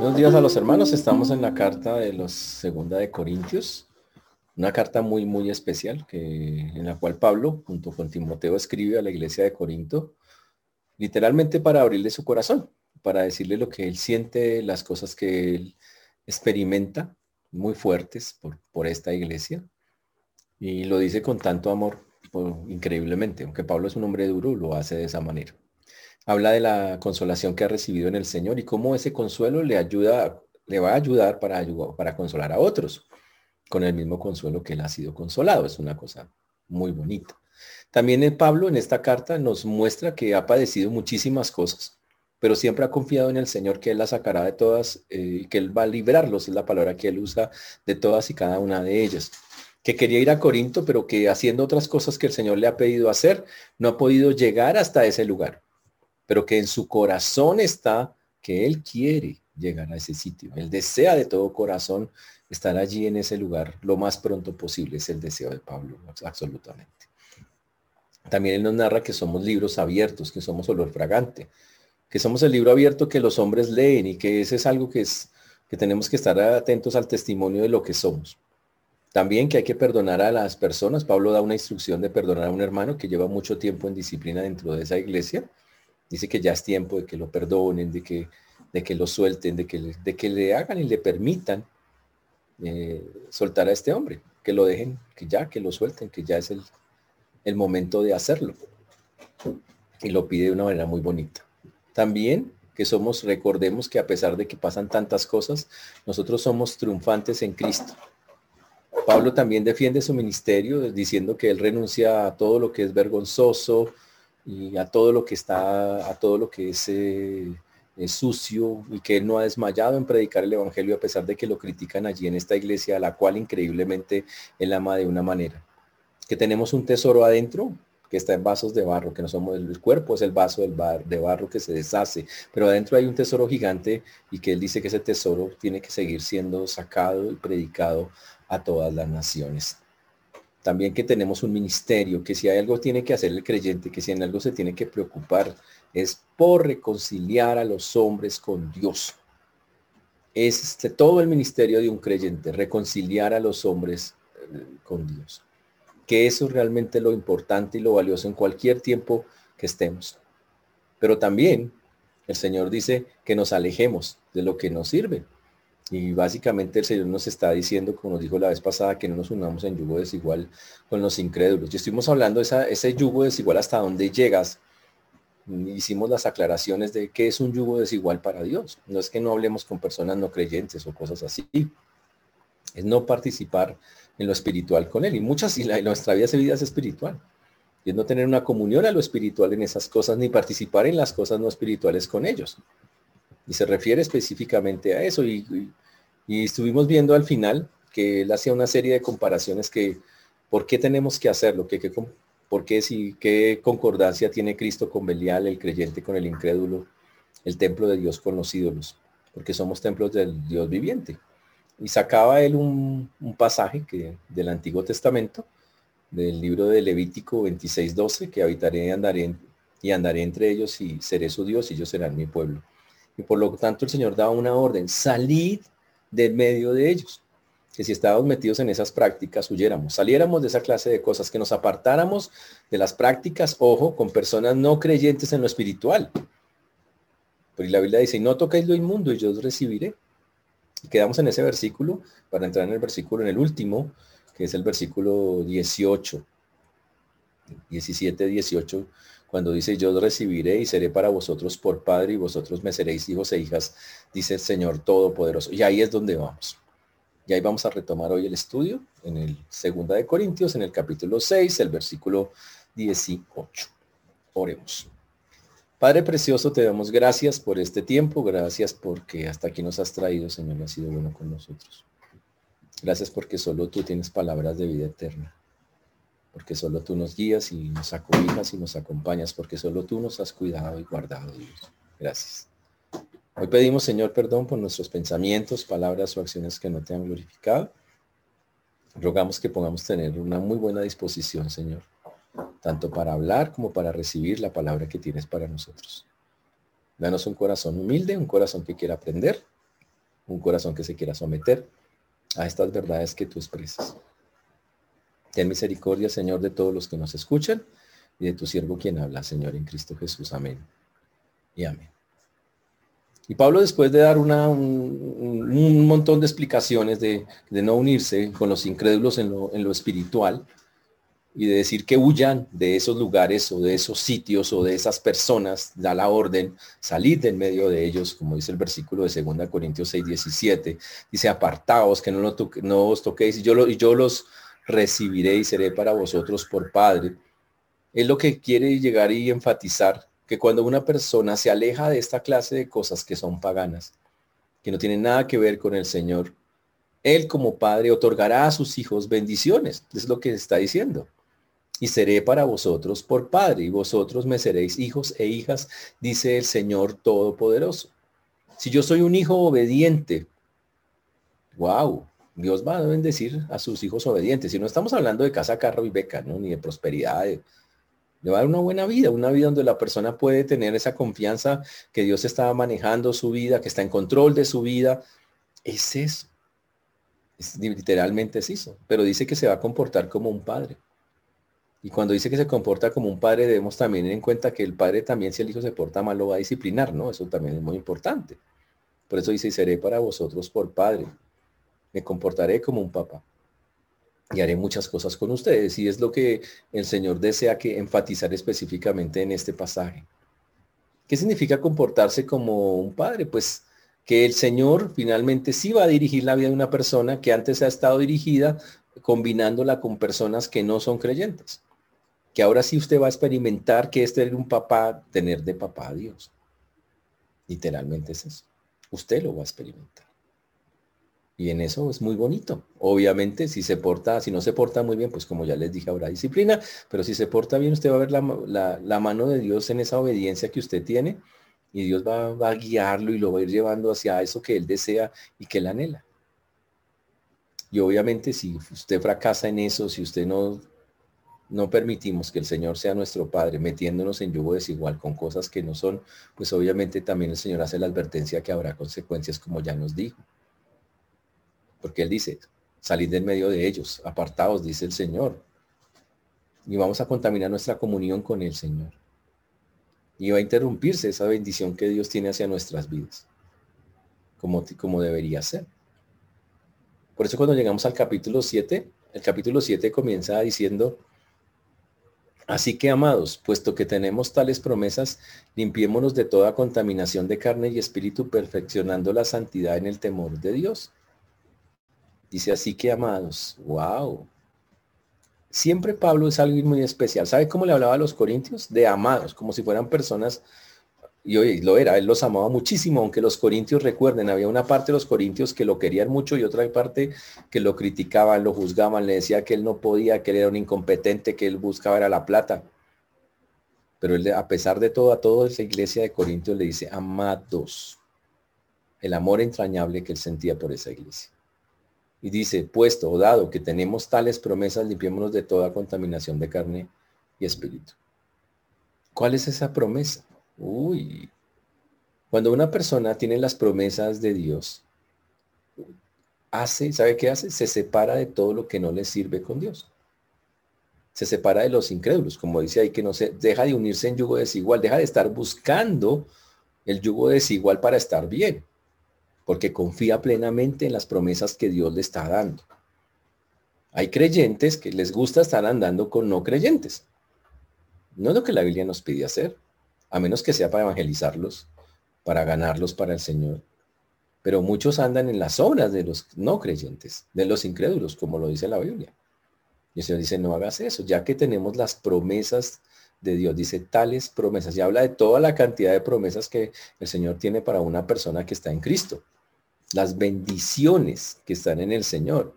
Buenos días a los hermanos. Estamos en la carta de los Segunda de Corintios, una carta muy muy especial que en la cual Pablo junto con Timoteo escribe a la iglesia de Corinto, literalmente para abrirle su corazón, para decirle lo que él siente, las cosas que él experimenta muy fuertes por, por esta iglesia. Y lo dice con tanto amor, increíblemente, aunque Pablo es un hombre duro, lo hace de esa manera habla de la consolación que ha recibido en el Señor y cómo ese consuelo le ayuda, le va a ayudar para, para consolar a otros con el mismo consuelo que él ha sido consolado. Es una cosa muy bonita. También el Pablo en esta carta nos muestra que ha padecido muchísimas cosas, pero siempre ha confiado en el Señor que Él la sacará de todas eh, y que Él va a librarlos, es la palabra que Él usa de todas y cada una de ellas. Que quería ir a Corinto, pero que haciendo otras cosas que el Señor le ha pedido hacer, no ha podido llegar hasta ese lugar pero que en su corazón está que Él quiere llegar a ese sitio. Él desea de todo corazón estar allí en ese lugar lo más pronto posible. Es el deseo de Pablo, absolutamente. También Él nos narra que somos libros abiertos, que somos olor fragante, que somos el libro abierto que los hombres leen y que ese es algo que, es, que tenemos que estar atentos al testimonio de lo que somos. También que hay que perdonar a las personas. Pablo da una instrucción de perdonar a un hermano que lleva mucho tiempo en disciplina dentro de esa iglesia Dice que ya es tiempo de que lo perdonen, de que, de que lo suelten, de que, le, de que le hagan y le permitan eh, soltar a este hombre, que lo dejen, que ya, que lo suelten, que ya es el, el momento de hacerlo. Y lo pide de una manera muy bonita. También que somos, recordemos que a pesar de que pasan tantas cosas, nosotros somos triunfantes en Cristo. Pablo también defiende su ministerio diciendo que él renuncia a todo lo que es vergonzoso, y a todo lo que está, a todo lo que eh, es, sucio y que él no ha desmayado en predicar el evangelio a pesar de que lo critican allí en esta iglesia, a la cual increíblemente él ama de una manera. Que tenemos un tesoro adentro que está en vasos de barro, que no somos el cuerpo, es el vaso del bar, de barro que se deshace, pero adentro hay un tesoro gigante y que él dice que ese tesoro tiene que seguir siendo sacado y predicado a todas las naciones también que tenemos un ministerio, que si hay algo tiene que hacer el creyente, que si en algo se tiene que preocupar, es por reconciliar a los hombres con Dios. Es este, todo el ministerio de un creyente, reconciliar a los hombres eh, con Dios. Que eso es realmente lo importante y lo valioso en cualquier tiempo que estemos. Pero también el Señor dice que nos alejemos de lo que nos sirve. Y básicamente el Señor nos está diciendo, como nos dijo la vez pasada, que no nos unamos en yugo desigual con los incrédulos. Y estuvimos hablando de esa, ese yugo desigual hasta dónde llegas. Hicimos las aclaraciones de qué es un yugo desigual para Dios. No es que no hablemos con personas no creyentes o cosas así. Es no participar en lo espiritual con Él. Y muchas, y, la, nuestra vida, vida es espiritual. Y es no tener una comunión a lo espiritual en esas cosas, ni participar en las cosas no espirituales con ellos. Y se refiere específicamente a eso. Y, estuvimos viendo al final que él hacía una serie de comparaciones que, ¿por qué tenemos que hacerlo? ¿Qué, qué, por qué, si, qué concordancia tiene Cristo con Belial, el creyente con el incrédulo, el templo de Dios con los ídolos? Porque somos templos del Dios viviente. Y sacaba él un, pasaje que, del Antiguo Testamento, del libro de Levítico 26.12, que habitaré y andaré, y andaré entre ellos y seré su Dios y ellos serán mi pueblo. Y por lo tanto el Señor daba una orden, salid del medio de ellos. Que si estábamos metidos en esas prácticas, huyéramos, saliéramos de esa clase de cosas, que nos apartáramos de las prácticas, ojo, con personas no creyentes en lo espiritual. Pero la Biblia dice, no toquéis lo inmundo y yo os recibiré. Y quedamos en ese versículo para entrar en el versículo, en el último, que es el versículo 18, 17, 18 cuando dice yo recibiré y seré para vosotros por Padre y vosotros me seréis hijos e hijas, dice el Señor Todopoderoso. Y ahí es donde vamos. Y ahí vamos a retomar hoy el estudio en el segunda de Corintios, en el capítulo 6, el versículo 18. Oremos. Padre precioso, te damos gracias por este tiempo, gracias porque hasta aquí nos has traído, Señor, ha sido bueno con nosotros. Gracias porque solo tú tienes palabras de vida eterna porque solo tú nos guías y nos acobijas y nos acompañas, porque solo tú nos has cuidado y guardado, Dios. Gracias. Hoy pedimos, Señor, perdón por nuestros pensamientos, palabras o acciones que no te han glorificado. Rogamos que podamos tener una muy buena disposición, Señor, tanto para hablar como para recibir la palabra que tienes para nosotros. Danos un corazón humilde, un corazón que quiera aprender un corazón que se quiera someter a estas verdades que tú expresas. Ten misericordia, Señor, de todos los que nos escuchan y de tu siervo quien habla, Señor, en Cristo Jesús. Amén. Y amén. Y Pablo, después de dar un, montón de explicaciones de, no unirse con los incrédulos en lo, en lo espiritual, y de decir que huyan de esos lugares o de esos sitios o de esas personas, da la orden, salir del medio de ellos, como dice el versículo de 2 Corintios 6, 17, dice apartaos, que no, no os toquéis, y yo, lo, y yo los recibiré y seré para vosotros por Padre. Es lo que quiere llegar y enfatizar, que cuando una persona se aleja de esta clase de cosas que son paganas, que no tienen nada que ver con el Señor, Él como Padre otorgará a sus hijos bendiciones, es lo que está diciendo y seré para vosotros por Padre, y vosotros me seréis hijos e hijas, dice el Señor Todopoderoso. Si yo soy un hijo obediente, wow, Dios va a bendecir a sus hijos obedientes. Y no estamos hablando de casa, carro y beca, ¿no? Ni de prosperidad. le va a una buena vida, una vida donde la persona puede tener esa confianza que Dios está manejando su vida, que está en control de su vida. Es eso. Es, literalmente es eso. Pero dice que se va a comportar como un padre. Y cuando dice que se comporta como un padre, debemos también tener en cuenta que el padre también, si el hijo se porta mal, lo va a disciplinar, ¿no? Eso también es muy importante. Por eso dice, seré para vosotros por padre. Me comportaré como un papá. Y haré muchas cosas con ustedes. Y es lo que el Señor desea que enfatizar específicamente en este pasaje. ¿Qué significa comportarse como un padre? Pues que el Señor finalmente sí va a dirigir la vida de una persona que antes ha estado dirigida combinándola con personas que no son creyentes que ahora sí usted va a experimentar que es tener un papá, tener de papá a Dios. Literalmente es eso. Usted lo va a experimentar. Y en eso es muy bonito. Obviamente, si se porta, si no se porta muy bien, pues como ya les dije, habrá disciplina, pero si se porta bien, usted va a ver la, mano de Dios en esa obediencia que usted tiene y Dios va, va, a guiarlo y lo va a ir llevando hacia eso que él desea y que él anhela. Y obviamente si usted fracasa en eso, si usted no no permitimos que el Señor sea nuestro Padre metiéndonos en yugo desigual con cosas que no son, pues obviamente también el Señor hace la advertencia que habrá consecuencias como ya nos dijo. Porque Él dice, salid del medio de ellos, apartados, dice el Señor. Y vamos a contaminar nuestra comunión con el Señor. Y va a interrumpirse esa bendición que Dios tiene hacia nuestras vidas, como, como debería ser. Por eso cuando llegamos al capítulo 7, el capítulo 7 comienza diciendo, Así que, amados, puesto que tenemos tales promesas, limpiémonos de toda contaminación de carne y espíritu, perfeccionando la santidad en el temor de Dios. Dice así que, amados, wow. Siempre Pablo es alguien muy especial. ¿Sabe cómo le hablaba a los corintios? De amados, como si fueran personas y hoy lo era, él los amaba muchísimo, aunque los corintios recuerden, había una parte de los corintios que lo querían mucho y otra parte que lo criticaban, lo juzgaban, le decía que él no podía, que él era un incompetente, que él buscaba era la plata. Pero él, a pesar de todo, a toda esa iglesia de Corintios le dice, amados, el amor entrañable que él sentía por esa iglesia. Y dice, puesto o dado que tenemos tales promesas, limpiémonos de toda contaminación de carne y espíritu. ¿Cuál es esa promesa? Uy, cuando una persona tiene las promesas de Dios, hace, ¿sabe qué hace? Se separa de todo lo que no le sirve con Dios. Se separa de los incrédulos, como dice ahí, que no se deja de unirse en yugo desigual, deja de estar buscando el yugo desigual para estar bien, porque confía plenamente en las promesas que Dios le está dando. Hay creyentes que les gusta estar andando con no creyentes. No es lo que la Biblia nos pide hacer a menos que sea para evangelizarlos, para ganarlos para el Señor. Pero muchos andan en las obras de los no creyentes, de los incrédulos, como lo dice la Biblia. Y el Señor dice, no hagas eso, ya que tenemos las promesas de Dios. Dice tales promesas. Y habla de toda la cantidad de promesas que el Señor tiene para una persona que está en Cristo. Las bendiciones que están en el Señor.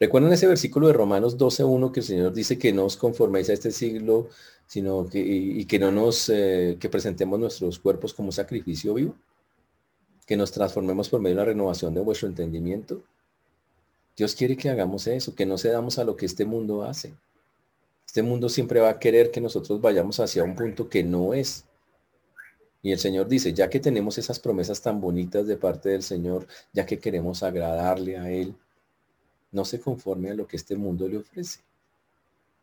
Recuerdan ese versículo de Romanos 12.1 que el Señor dice que no os conforméis a este siglo, sino que, y, que no nos, eh, que presentemos nuestros cuerpos como sacrificio vivo, que nos transformemos por medio de la renovación de vuestro entendimiento. Dios quiere que hagamos eso, que no cedamos a lo que este mundo hace. Este mundo siempre va a querer que nosotros vayamos hacia un punto que no es. Y el Señor dice, ya que tenemos esas promesas tan bonitas de parte del Señor, ya que queremos agradarle a Él, no se conforme a lo que este mundo le ofrece,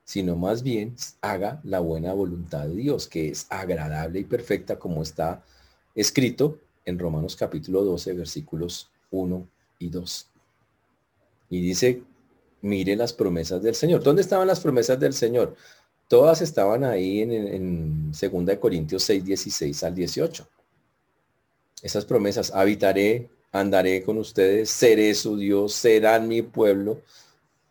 sino más bien haga la buena voluntad de Dios, que es agradable y perfecta como está escrito en Romanos capítulo 12, versículos 1 y 2. Y dice, mire las promesas del Señor. ¿Dónde estaban las promesas del Señor? Todas estaban ahí en, en 2 Corintios 6, 16 al 18. Esas promesas, habitaré, andaré con ustedes, seré su Dios, serán mi pueblo.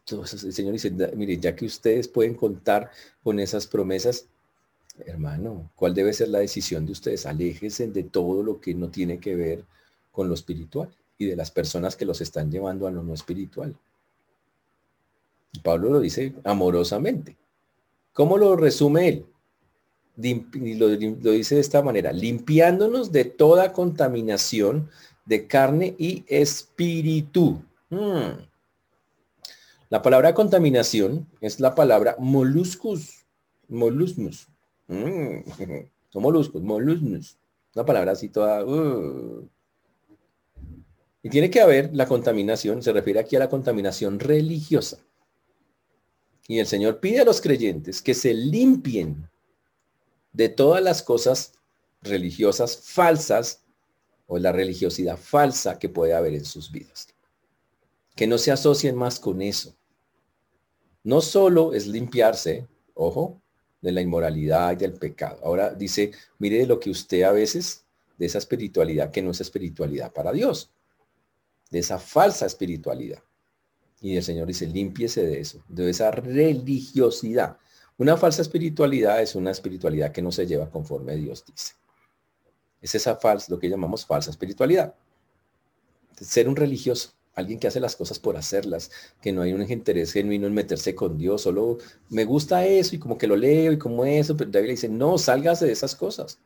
Entonces el Señor dice, mire, ya que ustedes pueden contar con esas promesas, hermano, ¿cuál debe ser la decisión de ustedes? Aléjense de todo lo que no tiene que ver con lo espiritual y de las personas que los están llevando a lo no espiritual. Pablo lo dice amorosamente. ¿Cómo lo resume él? Lo, lo, dice de esta manera, limpiándonos de toda contaminación de carne y espíritu. Hmm. La palabra contaminación es la palabra moluscus, molusmus. Mm. Son moluscos, molusmus. Una palabra así toda... Uh. Y tiene que haber la contaminación, se refiere aquí a la contaminación religiosa. Y el Señor pide a los creyentes que se limpien de todas las cosas religiosas falsas o la religiosidad falsa que puede haber en sus vidas. Que no se asocien más con eso. No solo es limpiarse, ojo, de la inmoralidad y del pecado. Ahora dice, mire lo que usted a veces, de esa espiritualidad que no es espiritualidad para Dios, de esa falsa espiritualidad. Y el Señor dice, límpiese de eso, de esa religiosidad. Una falsa espiritualidad es una espiritualidad que no se lleva conforme Dios dice. Es esa falsa, lo que llamamos falsa espiritualidad. Ser un religioso, alguien que hace las cosas por hacerlas, que no hay un interés genuino en meterse con Dios, solo me gusta eso y como que lo leo y como eso, pero David dice, no, sálgase de esas cosas.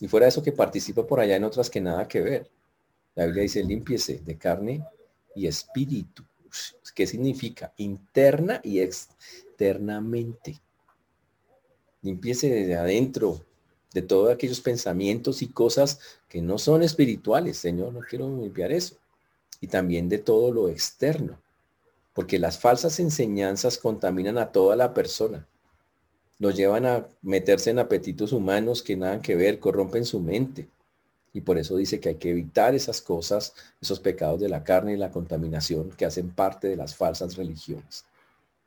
Y fuera de eso que participa por allá en otras que nada que ver. La Biblia dice, límpiese de carne y espíritu. ¿Qué significa? Interna y externamente. Limpiese desde adentro de todos aquellos pensamientos y cosas que no son espirituales. Señor, no quiero limpiar eso. Y también de todo lo externo. Porque las falsas enseñanzas contaminan a toda la persona. Lo llevan a meterse en apetitos humanos que nada que ver, corrompen su mente. Y por eso dice que hay que evitar esas cosas, esos pecados de la carne y la contaminación que hacen parte de las falsas religiones.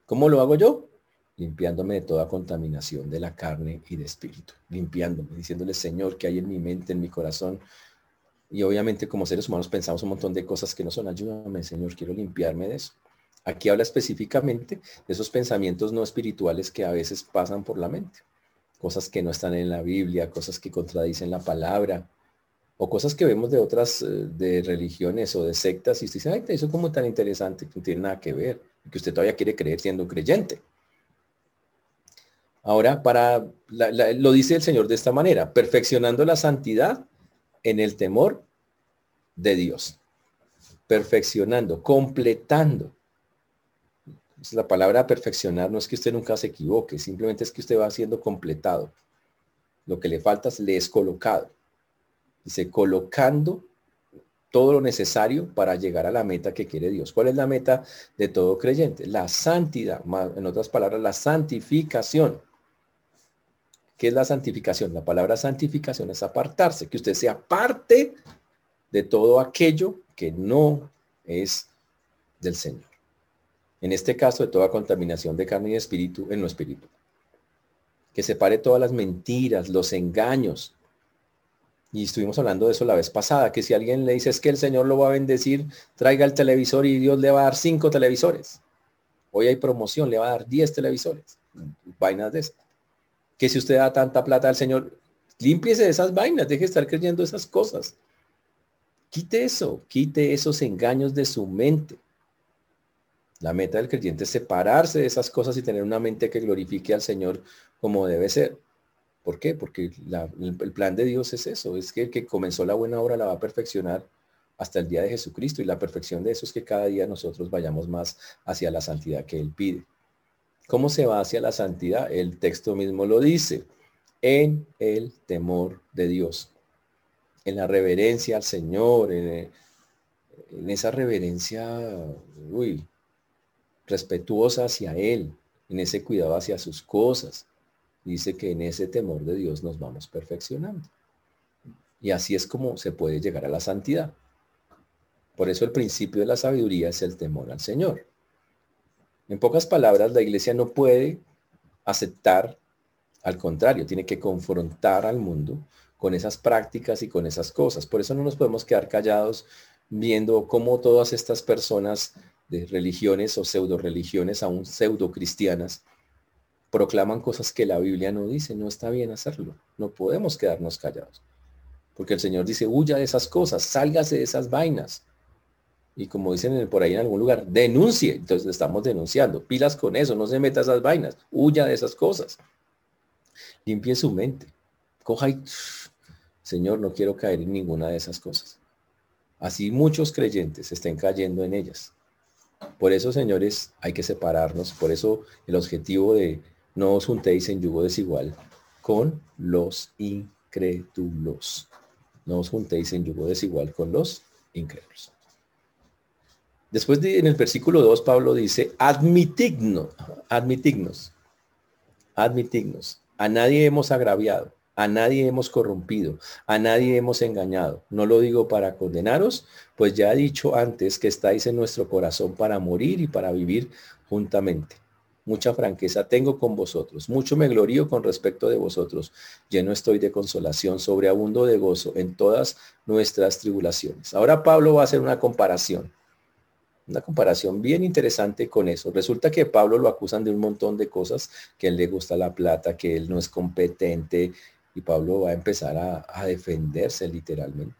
¿Cómo lo hago yo? Limpiándome de toda contaminación de la carne y de espíritu. Limpiándome, diciéndole, Señor, que hay en mi mente, en mi corazón. Y obviamente como seres humanos pensamos un montón de cosas que no son. Ayúdame, Señor, quiero limpiarme de eso. Aquí habla específicamente de esos pensamientos no espirituales que a veces pasan por la mente. Cosas que no están en la Biblia, cosas que contradicen la palabra, o cosas que vemos de otras eh, de religiones o de sectas y usted dice, ay, eso es como tan interesante que no tiene nada que ver, que usted todavía quiere creer siendo un creyente. Ahora, para lo dice el Señor de esta manera, perfeccionando la santidad en el temor de Dios. Perfeccionando, completando. La palabra perfeccionar no es que usted nunca se equivoque, simplemente es que usted va siendo completado. Lo que le falta es le es colocado. Dice, colocando todo lo necesario para llegar a la meta que quiere Dios. ¿Cuál es la meta de todo creyente? La santidad, en otras palabras, la santificación. ¿Qué es la santificación? La palabra santificación es apartarse, que usted sea parte de todo aquello que no es del Señor. En este caso, de toda contaminación de carne y de espíritu en lo espíritu. Que separe todas las mentiras, los engaños, y estuvimos hablando de eso la vez pasada, que si alguien le dice es que el Señor lo va a bendecir, traiga el televisor y Dios le va a dar cinco televisores. Hoy hay promoción, le va a dar diez televisores. Vainas de esas. Que si usted da tanta plata al Señor, límpiese de esas vainas, deje de estar creyendo esas cosas. Quite eso, quite esos engaños de su mente. La meta del creyente es separarse de esas cosas y tener una mente que glorifique al Señor como debe ser. ¿Por qué? Porque el, plan de Dios es eso, es que el que comenzó la buena obra la va a perfeccionar hasta el día de Jesucristo y la perfección de eso es que cada día nosotros vayamos más hacia la santidad que Él pide. ¿Cómo se va hacia la santidad? El texto mismo lo dice. en el temor de Dios, en la reverencia al Señor, en, esa reverencia, uy, respetuosa hacia Él, en ese cuidado hacia sus cosas. Dice que en ese temor de Dios nos vamos perfeccionando. Y así es como se puede llegar a la santidad. Por eso el principio de la sabiduría es el temor al Señor. En pocas palabras, la iglesia no puede aceptar, al contrario, tiene que confrontar al mundo con esas prácticas y con esas cosas. Por eso no nos podemos quedar callados viendo cómo todas estas personas de religiones o pseudo religiones, aún pseudo cristianas, proclaman cosas que la Biblia no dice. No está bien hacerlo. No podemos quedarnos callados. Porque el Señor dice, huya de esas cosas, sálgase de esas vainas. Y como dicen por ahí en algún lugar, denuncie. Entonces estamos denunciando. Pilas con eso, no se meta a esas vainas. Huya de esas cosas. Limpie su mente. Coja y, Señor, no quiero caer en ninguna de esas cosas. Así muchos creyentes estén cayendo en ellas. Por eso, señores, hay que separarnos. Por eso el objetivo de no os juntéis en yugo desigual con los incrédulos. No os juntéis en yugo desigual con los incrédulos. Después de, en el versículo 2, Pablo dice, admitignos, admitignos, admitignos. A nadie hemos agraviado, a nadie hemos corrompido, a nadie hemos engañado. No lo digo para condenaros, pues ya he dicho antes que estáis en nuestro corazón para morir y para vivir juntamente mucha franqueza tengo con vosotros, mucho me glorío con respecto de vosotros, lleno estoy de consolación, sobreabundo de gozo en todas nuestras tribulaciones. Ahora Pablo va a hacer una comparación, una comparación bien interesante con eso. Resulta que Pablo lo acusan de un montón de cosas, que él le gusta la plata, que él no es competente, y Pablo va a empezar a, defenderse literalmente.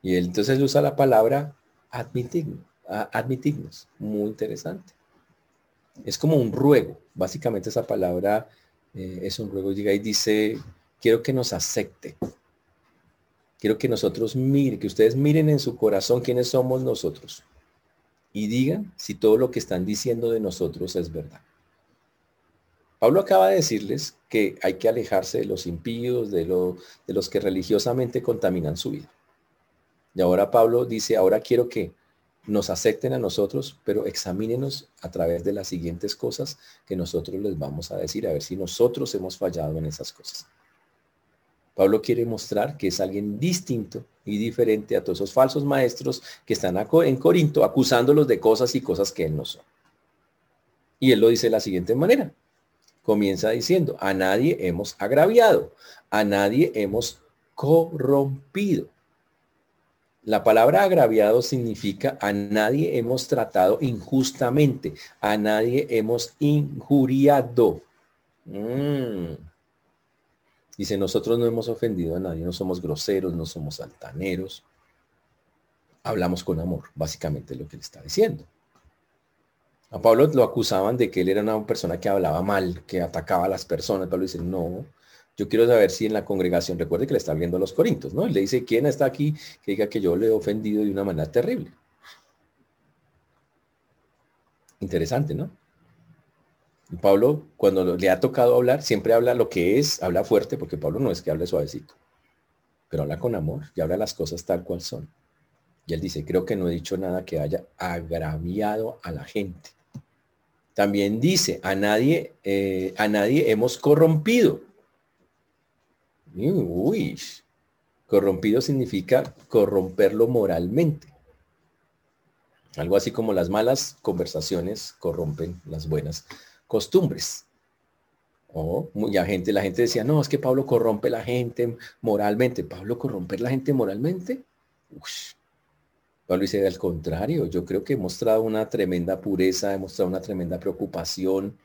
Y entonces usa la palabra admitirnos, admitirnos, muy interesante es como un ruego. Básicamente esa palabra eh, es un ruego. Llega y dice, quiero que nos acepte. Quiero que nosotros miren, que ustedes miren en su corazón quiénes somos nosotros. Y digan si todo lo que están diciendo de nosotros es verdad. Pablo acaba de decirles que hay que alejarse de los impíos, de, de los que religiosamente contaminan su vida. Y ahora Pablo dice, ahora quiero que nos acepten a nosotros, pero examínenos a través de las siguientes cosas que nosotros les vamos a decir, a ver si nosotros hemos fallado en esas cosas. Pablo quiere mostrar que es alguien distinto y diferente a todos esos falsos maestros que están en Corinto acusándolos de cosas y cosas que él no son. Y él lo dice de la siguiente manera. Comienza diciendo, a nadie hemos agraviado, a nadie hemos corrompido. La palabra agraviado significa a nadie hemos tratado injustamente, a nadie hemos injuriado. Mm. Dice, nosotros no hemos ofendido a nadie, no somos groseros, no somos altaneros. Hablamos con amor, básicamente lo que le está diciendo. A Pablo lo acusaban de que él era una persona que hablaba mal, que atacaba a las personas. Pablo dice, no, yo quiero saber si en la congregación, recuerde que le está viendo a los corintios, ¿no? Él le dice, ¿quién está aquí que diga que yo le he ofendido de una manera terrible? Interesante, ¿no? Pablo, cuando le ha tocado hablar, siempre habla lo que es, habla fuerte, porque Pablo no es que hable suavecito, pero habla con amor y habla las cosas tal cual son. Y él dice, creo que no he dicho nada que haya agraviado a la gente. También dice, a nadie, eh, a nadie hemos corrompido. Uy, corrompido significa corromperlo moralmente. Algo así como las malas conversaciones corrompen las buenas costumbres. O mucha gente, la gente decía, no, es que Pablo corrompe la gente moralmente. ¿Pablo corromper la gente moralmente? Pablo dice, al contrario, yo creo que he mostrado una tremenda pureza, he mostrado una tremenda preocupación,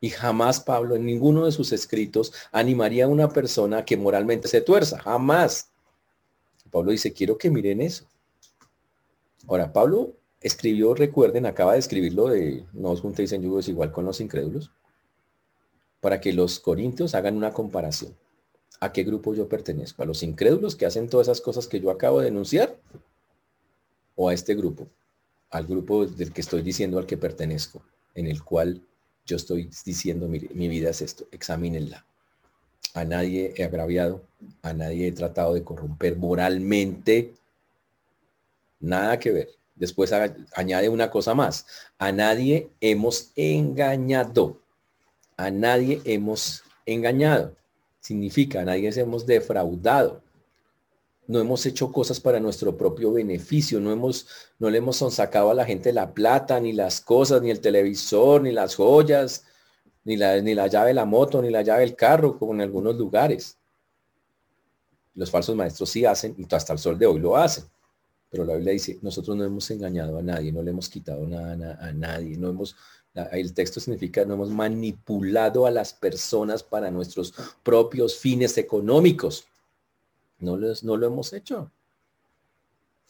y jamás Pablo en ninguno de sus escritos animaría a una persona que moralmente se tuerza. Jamás. Pablo dice, quiero que miren eso. Ahora, Pablo escribió, recuerden, acaba de escribirlo de no os juntéis en yugo igual con los incrédulos, para que los corintios hagan una comparación. ¿A qué grupo yo pertenezco? ¿A los incrédulos que hacen todas esas cosas que yo acabo de denunciar? ¿O a este grupo? Al grupo del que estoy diciendo al que pertenezco, en el cual yo estoy diciendo, mi vida es esto, examínenla. a nadie he agraviado, a nadie he tratado de corromper moralmente, nada que ver. Después añade una cosa más, a nadie hemos engañado, a nadie hemos engañado, significa a nadie hemos defraudado no hemos hecho cosas para nuestro propio beneficio, no, hemos, no le hemos sacado a la gente la plata, ni las cosas, ni el televisor, ni las joyas, ni la, ni la llave de la moto, ni la llave del carro, como en algunos lugares. Los falsos maestros sí hacen, y hasta el sol de hoy lo hacen. Pero la Biblia dice, nosotros no hemos engañado a nadie, no le hemos quitado nada a nadie, no hemos, el texto significa, no hemos manipulado a las personas para nuestros propios fines económicos. No, no lo hemos hecho.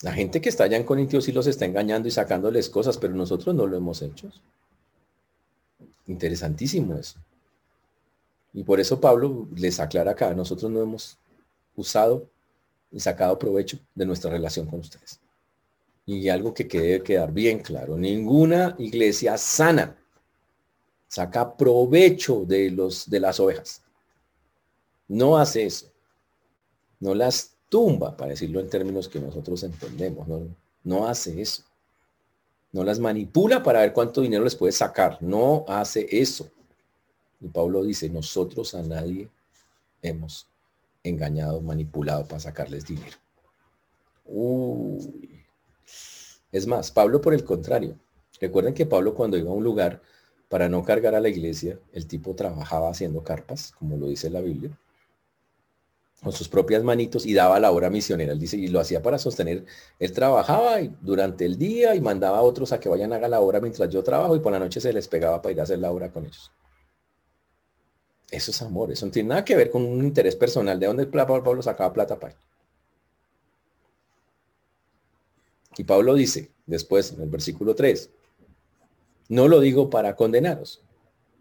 La gente que está allá en Corintios sí los está engañando y sacándoles cosas, pero nosotros no lo hemos hecho. Interesantísimo eso. Y por eso Pablo les aclara acá, nosotros no hemos usado y sacado provecho de nuestra relación con ustedes. Y algo que debe quedar bien claro, ninguna iglesia sana saca provecho de, los, de las ovejas. No hace eso no las tumba, para decirlo en términos que nosotros entendemos, no, no hace eso. No las manipula para ver cuánto dinero les puede sacar, no hace eso. Y Pablo dice, nosotros a nadie hemos engañado, manipulado para sacarles dinero. Es más, Pablo por el contrario. Recuerden que Pablo cuando iba a un lugar para no cargar a la iglesia, el tipo trabajaba haciendo carpas, como lo dice la Biblia con sus propias manitos y daba la obra misionera. Él dice, y lo hacía para sostener. Él trabajaba durante el día y mandaba a otros a que vayan a hacer la obra mientras yo trabajo y por la noche se les pegaba para ir a hacer la obra con ellos. Eso es amor, eso no tiene nada que ver con un interés personal. ¿De dónde Pablo sacaba plata para Y Pablo dice, después en el versículo 3, no lo digo para condenaros,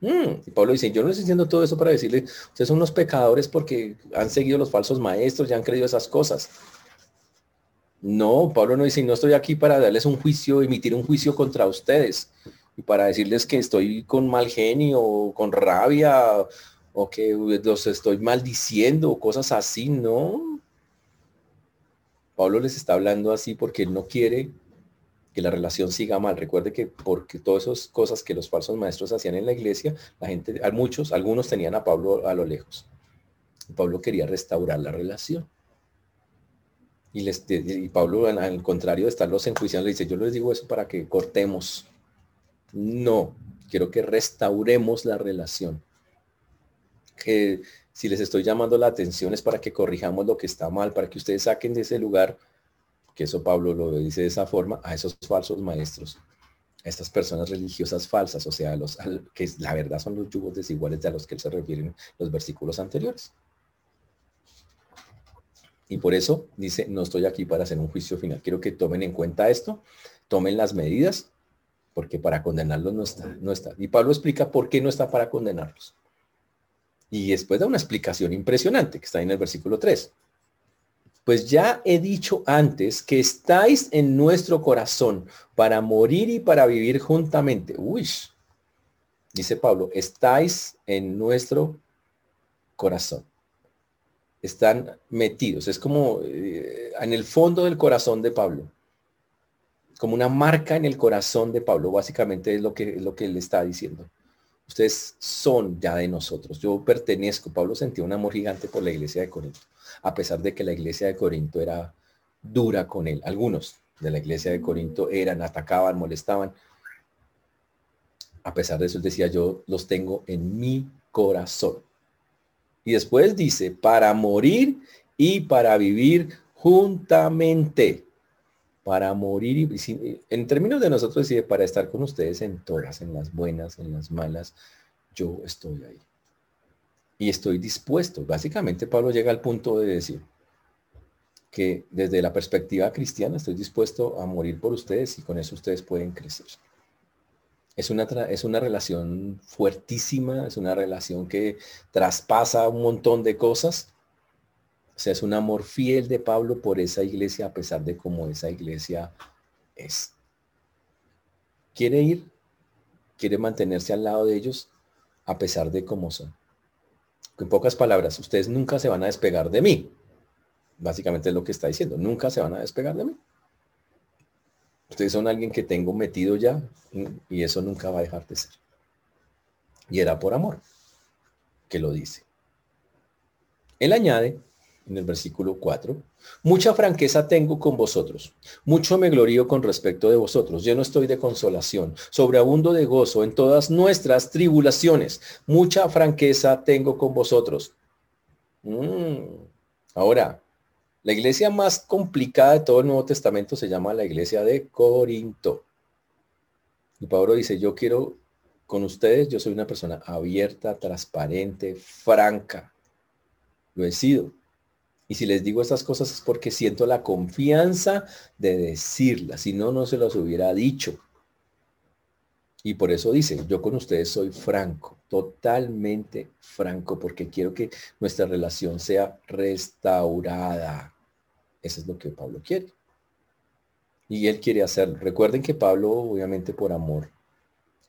Mm, y Pablo dice, yo no estoy diciendo todo eso para decirle, ustedes son unos pecadores porque han seguido los falsos maestros y han creído esas cosas. No, Pablo no dice, no estoy aquí para darles un juicio, emitir un juicio contra ustedes y para decirles que estoy con mal genio con rabia o que los estoy maldiciendo o cosas así, no. Pablo les está hablando así porque él no quiere que la relación siga mal. Recuerde que porque todas esas cosas que los falsos maestros hacían en la iglesia, la gente, a muchos, algunos tenían a Pablo a lo lejos. Pablo quería restaurar la relación. Y, les, y Pablo, al contrario de estarlos enjuiciando, le dice, yo les digo eso para que cortemos. No, quiero que restauremos la relación. Que si les estoy llamando la atención es para que corrijamos lo que está mal, para que ustedes saquen de ese lugar que eso Pablo lo dice de esa forma, a esos falsos maestros, a estas personas religiosas falsas, o sea, los, que la verdad son los yugos desiguales de a los que él se refieren los versículos anteriores. Y por eso dice, no estoy aquí para hacer un juicio final. Quiero que tomen en cuenta esto, tomen las medidas, porque para condenarlos no está, no está. Y Pablo explica por qué no está para condenarlos. Y después da una explicación impresionante que está en el versículo 3 pues ya he dicho antes que estáis en nuestro corazón para morir y para vivir juntamente. Uy, dice Pablo, estáis en nuestro corazón. Están metidos. Es como eh, en el fondo del corazón de Pablo. Como una marca en el corazón de Pablo. Básicamente es lo que, es lo que él está diciendo. Ustedes son ya de nosotros. Yo pertenezco. Pablo sentía un amor gigante por la iglesia de Corinto a pesar de que la iglesia de Corinto era dura con él. Algunos de la iglesia de Corinto eran, atacaban, molestaban. A pesar de eso, decía, yo los tengo en mi corazón. Y después dice, para morir y para vivir juntamente. Para morir y en términos de nosotros decide para estar con ustedes en todas, en las buenas, en las malas, yo estoy ahí y estoy dispuesto. Básicamente Pablo llega al punto de decir que desde la perspectiva cristiana estoy dispuesto a morir por ustedes y con eso ustedes pueden crecer. Es una, es una relación fuertísima, es una relación que traspasa un montón de cosas. O sea, es un amor fiel de Pablo por esa iglesia a pesar de cómo esa iglesia es. Quiere ir, quiere mantenerse al lado de ellos a pesar de cómo son En pocas palabras, ustedes nunca se van a despegar de mí. Básicamente es lo que está diciendo. Nunca se van a despegar de mí. Ustedes son alguien que tengo metido ya y eso nunca va a dejar de ser. Y era por amor que lo dice. Él añade en el versículo 4, mucha franqueza tengo con vosotros, mucho me glorío con respecto de vosotros, yo no estoy de consolación, sobreabundo de gozo en todas nuestras tribulaciones, mucha franqueza tengo con vosotros. Mm. Ahora, la iglesia más complicada de todo el Nuevo Testamento se llama la iglesia de Corinto. Y Pablo dice, yo quiero con ustedes, yo soy una persona abierta, transparente, franca. Lo he sido. Y si les digo estas cosas es porque siento la confianza de decirlas. Si no, no se los hubiera dicho. Y por eso dice, yo con ustedes soy franco, totalmente franco, porque quiero que nuestra relación sea restaurada. Eso es lo que Pablo quiere. Y él quiere hacerlo. Recuerden que Pablo, obviamente por amor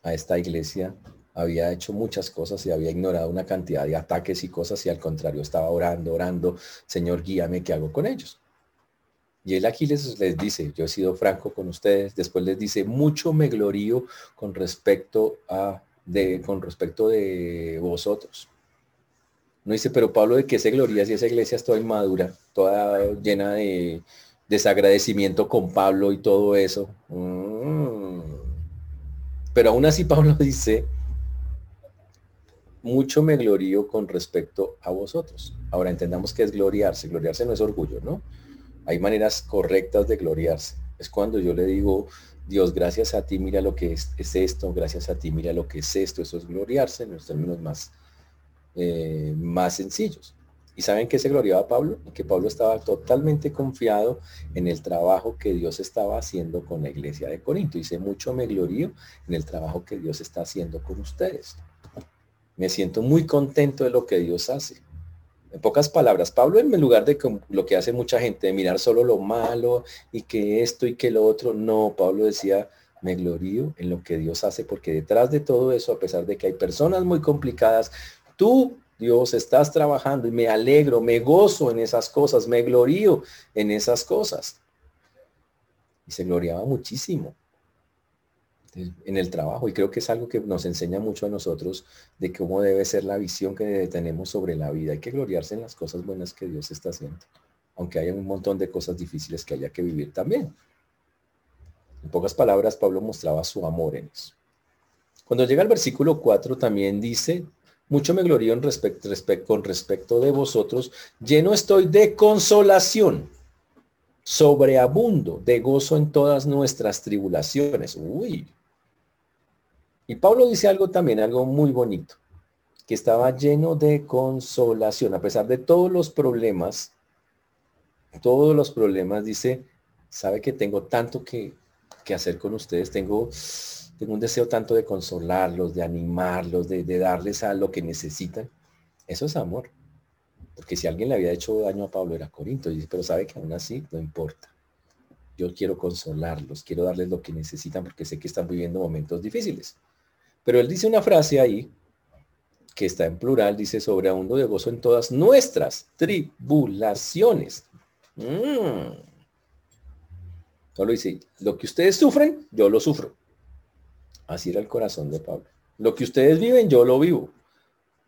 a esta iglesia, había hecho muchas cosas y había ignorado una cantidad de ataques y cosas y al contrario estaba orando, orando, Señor, guíame, ¿qué hago con ellos? Y él aquí les, dice, yo he sido franco con ustedes, después les dice, mucho me glorío con respecto a, de, con respecto de vosotros. No dice, pero Pablo, ¿de qué se gloria si esa iglesia está inmadura, toda llena de desagradecimiento con Pablo y todo eso? Mm. Pero aún así Pablo dice, mucho me glorío con respecto a vosotros. Ahora entendamos que es gloriarse. Gloriarse no es orgullo, ¿no? Hay maneras correctas de gloriarse. Es cuando yo le digo, Dios, gracias a ti, mira lo que es, esto, gracias a ti, mira lo que es esto. Eso es gloriarse en los términos más, eh, más sencillos. ¿Y saben qué se gloriaba Pablo? Que Pablo estaba totalmente confiado en el trabajo que Dios estaba haciendo con la iglesia de Corinto. Dice, mucho me glorío en el trabajo que Dios está haciendo con ustedes. Me siento muy contento de lo que Dios hace. En pocas palabras, Pablo en lugar de lo que hace mucha gente, de mirar solo lo malo y que esto y que lo otro, no, Pablo decía, me glorío en lo que Dios hace, porque detrás de todo eso, a pesar de que hay personas muy complicadas, tú, Dios, estás trabajando y me alegro, me gozo en esas cosas, me glorío en esas cosas. Y se gloriaba muchísimo en el trabajo y creo que es algo que nos enseña mucho a nosotros de cómo debe ser la visión que tenemos sobre la vida. Hay que gloriarse en las cosas buenas que Dios está haciendo, aunque haya un montón de cosas difíciles que haya que vivir también. En pocas palabras, Pablo mostraba su amor en eso. Cuando llega al versículo 4 también dice, mucho me glorío en respecto, con respecto de vosotros, lleno estoy de consolación, sobreabundo de gozo en todas nuestras tribulaciones. Uy, y Pablo dice algo también, algo muy bonito, que estaba lleno de consolación, a pesar de todos los problemas, todos los problemas, dice, sabe que tengo tanto que, hacer con ustedes, tengo, tengo un deseo tanto de consolarlos, de animarlos, de, darles a lo que necesitan. Eso es amor. Porque si alguien le había hecho daño a Pablo era Corinto, pero sabe que aún así no importa. Yo quiero consolarlos, quiero darles lo que necesitan porque sé que están viviendo momentos difíciles. Pero él dice una frase ahí, que está en plural, dice, sobre sobreabundo de gozo en todas nuestras tribulaciones. Mm. Solo dice, lo que ustedes sufren, yo lo sufro. Así era el corazón de Pablo. Lo que ustedes viven, yo lo vivo.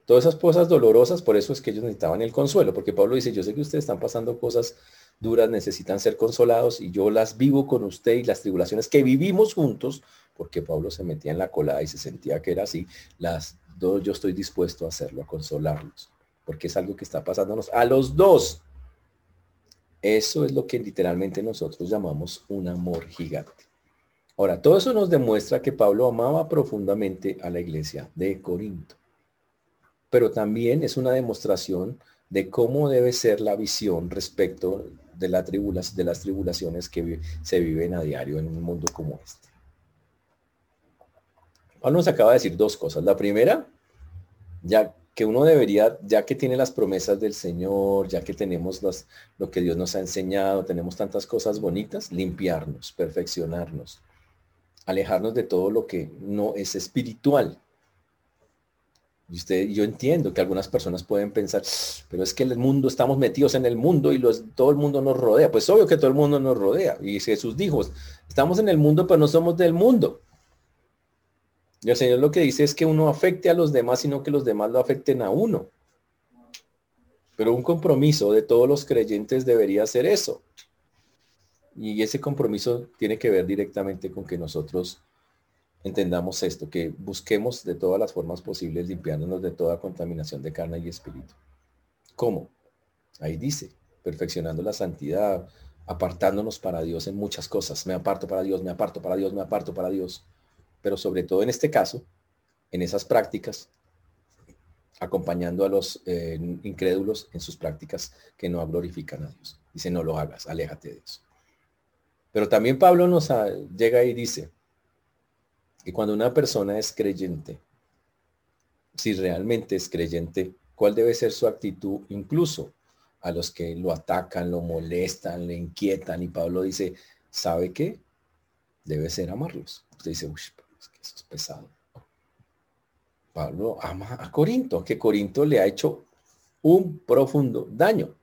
Todas esas cosas dolorosas, por eso es que ellos necesitaban el consuelo, porque Pablo dice, yo sé que ustedes están pasando cosas duras, necesitan ser consolados y yo las vivo con usted y las tribulaciones que vivimos juntos, porque Pablo se metía en la colada y se sentía que era así, las dos yo estoy dispuesto a hacerlo, a consolarlos, porque es algo que está pasándonos a los dos. Eso es lo que literalmente nosotros llamamos un amor gigante. Ahora, todo eso nos demuestra que Pablo amaba profundamente a la iglesia de Corinto. Pero también es una demostración de cómo debe ser la visión respecto de, la de las tribulaciones que se viven a diario en un mundo como este. Pablo nos acaba de decir dos cosas. La primera, ya que uno debería, ya que tiene las promesas del Señor, ya que tenemos lo que Dios nos ha enseñado, tenemos tantas cosas bonitas, limpiarnos, perfeccionarnos, alejarnos de todo lo que no es espiritual. Yo entiendo que algunas personas pueden pensar, pero es que el mundo, estamos metidos en el mundo y los, todo el mundo nos rodea. Pues obvio que todo el mundo nos rodea. Y Jesús dijo, estamos en el mundo, pero no somos del mundo. Y el Señor lo que dice es que uno afecte a los demás, sino que los demás lo afecten a uno. Pero un compromiso de todos los creyentes debería ser eso. Y ese compromiso tiene que ver directamente con que nosotros entendamos esto, que busquemos de todas las formas posibles limpiándonos de toda contaminación de carne y espíritu. ¿Cómo? Ahí dice, perfeccionando la santidad, apartándonos para Dios en muchas cosas. Me aparto para Dios, me aparto para Dios, me aparto para Dios. Pero sobre todo en este caso, en esas prácticas, acompañando a los eh, incrédulos en sus prácticas que no glorifican a Dios. Dice, no lo hagas, aléjate de eso. Pero también Pablo nos llega y dice, que cuando una persona es creyente, si realmente es creyente, ¿cuál debe ser su actitud incluso a los que lo atacan, lo molestan, le inquietan? Y Pablo dice, ¿sabe qué? Debe ser amarlos. Usted dice, uy, es eso es pesado. Pablo ama a Corinto, que Corinto le ha hecho un profundo daño.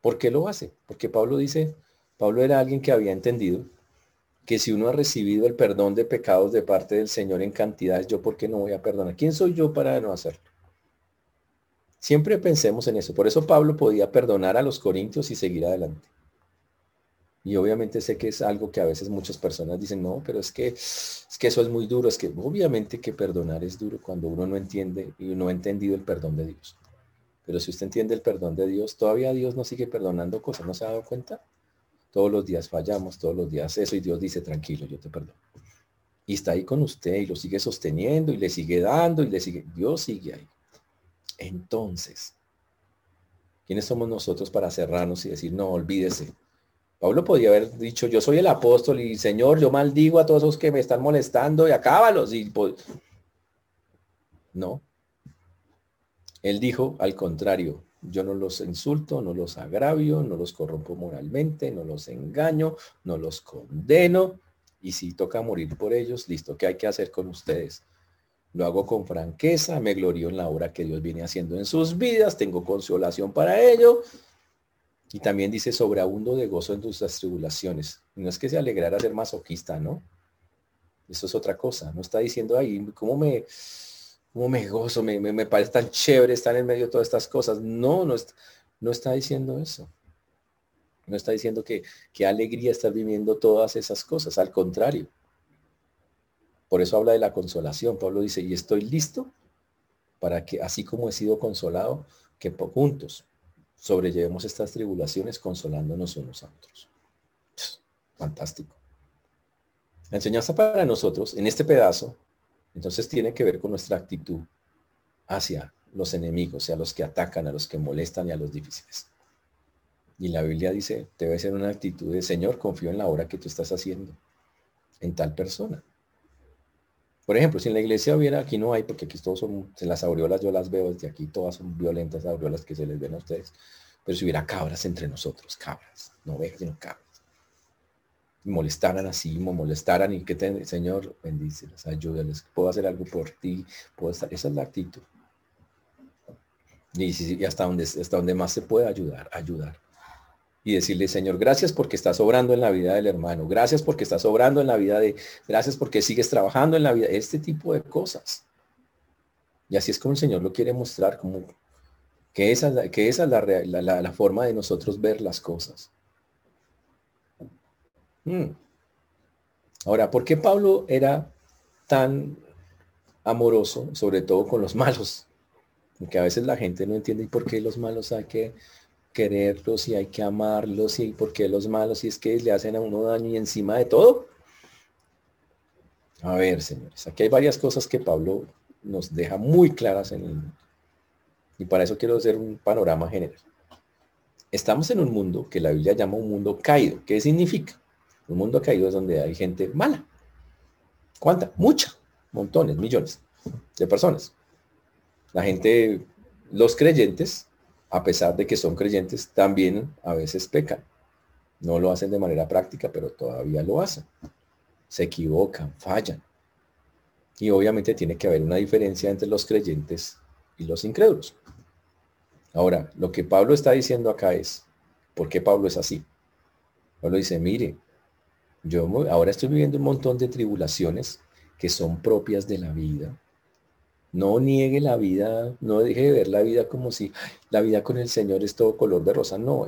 ¿Por qué lo hace? Porque Pablo dice, Pablo era alguien que había entendido que si uno ha recibido el perdón de pecados de parte del Señor en cantidades, yo por qué no voy a perdonar? ¿Quién soy yo para no hacerlo? Siempre pensemos en eso. Por eso Pablo podía perdonar a los corintios y seguir adelante. Y obviamente sé que es algo que a veces muchas personas dicen, no, pero es que, es que eso es muy duro. Es que obviamente que perdonar es duro cuando uno no entiende y no ha entendido el perdón de Dios. Pero si usted entiende el perdón de Dios, todavía Dios no sigue perdonando cosas, ¿no se ha dado cuenta? Todos los días fallamos, todos los días eso, y Dios dice, tranquilo, yo te perdono. Y está ahí con usted y lo sigue sosteniendo y le sigue dando y le sigue, Dios sigue ahí. Entonces, ¿quiénes somos nosotros para cerrarnos y decir, no, olvídese? Pablo podía haber dicho, yo soy el apóstol y Señor, yo maldigo a todos los que me están molestando y acábalos. Y pues... No. Él dijo, al contrario, yo no los insulto, no los agravio, no los corrompo moralmente, no los engaño, no los condeno. Y si toca morir por ellos, listo, ¿qué hay que hacer con ustedes? Lo hago con franqueza, me glorío en la obra que Dios viene haciendo en sus vidas, tengo consolación para ello. Y también dice, sobreabundo de gozo en tus tribulaciones. No es que se alegrara ser masoquista, ¿no? Eso es otra cosa. No está diciendo, ahí, ¿cómo me, cómo me gozo, me, parece tan chévere estar en medio de todas estas cosas. No, no, no está diciendo eso. No está diciendo que qué alegría estar viviendo todas esas cosas, al contrario. Por eso habla de la consolación. Pablo dice, y estoy listo para que, así como he sido consolado, que juntos sobrellevemos estas tribulaciones consolándonos unos a otros. Fantástico. La enseñanza para nosotros en este pedazo entonces tiene que ver con nuestra actitud hacia los enemigos, a los que atacan, a los que molestan y a los difíciles. Y la Biblia dice, debe ser una actitud de Señor, confío en la obra que tú estás haciendo en tal persona. Por ejemplo, si en la iglesia hubiera, aquí no hay, porque aquí todos son, las aureolas yo las veo desde aquí, todas son violentas aureolas que se les ven a ustedes. Pero si hubiera cabras entre nosotros, cabras, no ovejas, sino cabras molestaran así, me molestaran y que te, Señor, bendícelas, ayúdales, puedo hacer algo por ti, puedo estar, esa es la actitud. Y, y hasta donde, hasta donde más se puede ayudar, ayudar. Y decirle, Señor, gracias porque estás obrando en la vida del hermano, gracias porque estás obrando en la vida de, gracias porque sigues trabajando en la vida, este tipo de cosas. Y así es como el Señor lo quiere mostrar, como que esa, que esa es la, la, la forma de nosotros ver las cosas. Mm. Ahora, ¿por qué Pablo era tan amoroso, sobre todo con los malos? Porque a veces la gente no entiende por qué los malos hay que quererlos y hay que amarlos y por qué los malos y es que le hacen a uno daño y encima de todo. A ver, señores, aquí hay varias cosas que Pablo nos deja muy claras en el Y para eso quiero hacer un panorama general. Estamos en un mundo que la Biblia llama un mundo caído. ¿Qué significa? Un mundo caído es donde hay gente mala. ¿Cuánta? Mucha. Montones, millones de personas. La gente, los creyentes, a pesar de que son creyentes, también a veces pecan. No lo hacen de manera práctica, pero todavía lo hacen. Se equivocan, fallan. Y obviamente tiene que haber una diferencia entre los creyentes y los incrédulos. Ahora, lo que Pablo está diciendo acá es, ¿por qué Pablo es así? Pablo dice, mire, yo ahora estoy viviendo un montón de tribulaciones que son propias de la vida. No niegue la vida, no deje de ver la vida como si la vida con el Señor es todo color de rosa. No,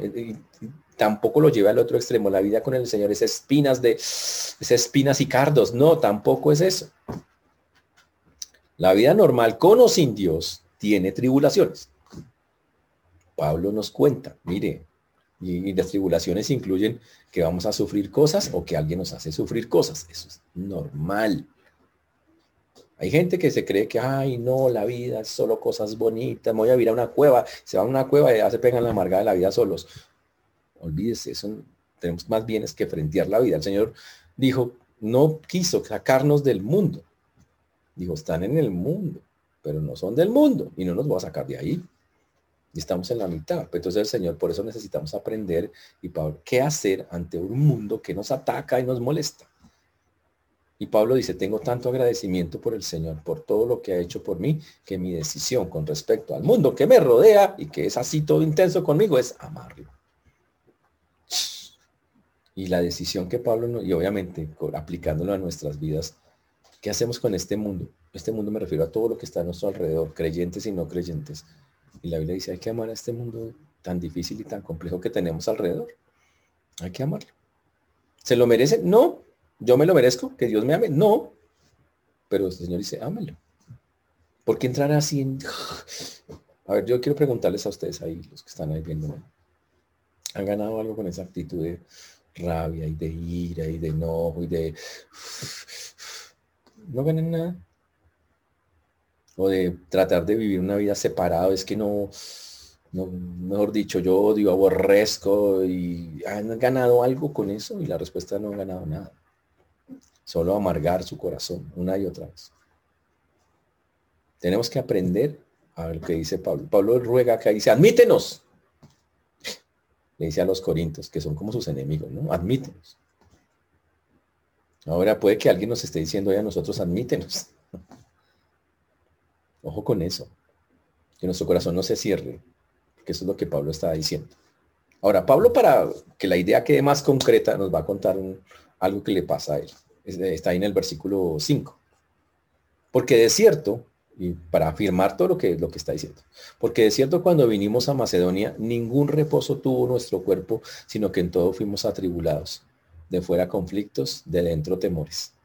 tampoco lo lleve al otro extremo. La vida con el Señor es espinas de es espinas y cardos. No, tampoco es eso. La vida normal con o sin Dios tiene tribulaciones. Pablo nos cuenta, mire, y, las tribulaciones incluyen que vamos a sufrir cosas o que alguien nos hace sufrir cosas. Eso es normal. Hay gente que se cree que, ay, no, la vida es solo cosas bonitas, me voy a ir a una cueva, se va a una cueva y ya se pegan la amargada de la vida solos. Olvídese, eso tenemos más bienes que frentear la vida. El Señor dijo, no quiso sacarnos del mundo. Dijo, están en el mundo, pero no son del mundo y no nos va a sacar de ahí. Y estamos en la mitad. Entonces el Señor, por eso necesitamos aprender y Pablo, qué hacer ante un mundo que nos ataca y nos molesta. Y Pablo dice, tengo tanto agradecimiento por el Señor, por todo lo que ha hecho por mí, que mi decisión con respecto al mundo que me rodea y que es así todo intenso conmigo es amarlo. Y la decisión que Pablo, y obviamente aplicándolo a nuestras vidas, ¿qué hacemos con este mundo? Este mundo me refiero a todo lo que está a nuestro alrededor, creyentes y no creyentes. Y la Biblia dice, hay que amar a este mundo tan difícil y tan complejo que tenemos alrededor. Hay que amarlo. ¿Se lo merece? No. ¿Yo me lo merezco? ¿Que Dios me ame? No. Pero el Señor dice, ámalo. ¿Por qué entrar así en... A ver, yo quiero preguntarles a ustedes ahí, los que están ahí viendo. ¿Han ganado algo con esa actitud de rabia y de ira y de enojo y de... No ganan nada. O de tratar de vivir una vida separada. Es que no, no, mejor dicho, yo odio, aborrezco y han ganado algo con eso y la respuesta no han ganado nada. Solo amargar su corazón una y otra vez. Tenemos que aprender a ver que dice Pablo. Pablo ruega acá, dice, admítenos le dice a los corintios, que son como sus enemigos, ¿no? Admítenos. Ahora puede que alguien nos esté diciendo hoy a nosotros, admítenos. Ojo con eso. Que nuestro corazón no se cierre. Que eso es lo que Pablo estaba diciendo. Ahora, Pablo, para que la idea quede más concreta, nos va a contar algo que le pasa a él. Está ahí en el versículo 5. Porque de cierto, y para afirmar todo lo que, lo que está diciendo. Porque de cierto, cuando vinimos a Macedonia, ningún reposo tuvo nuestro cuerpo, sino que en todo fuimos atribulados. De fuera conflictos, de dentro temores.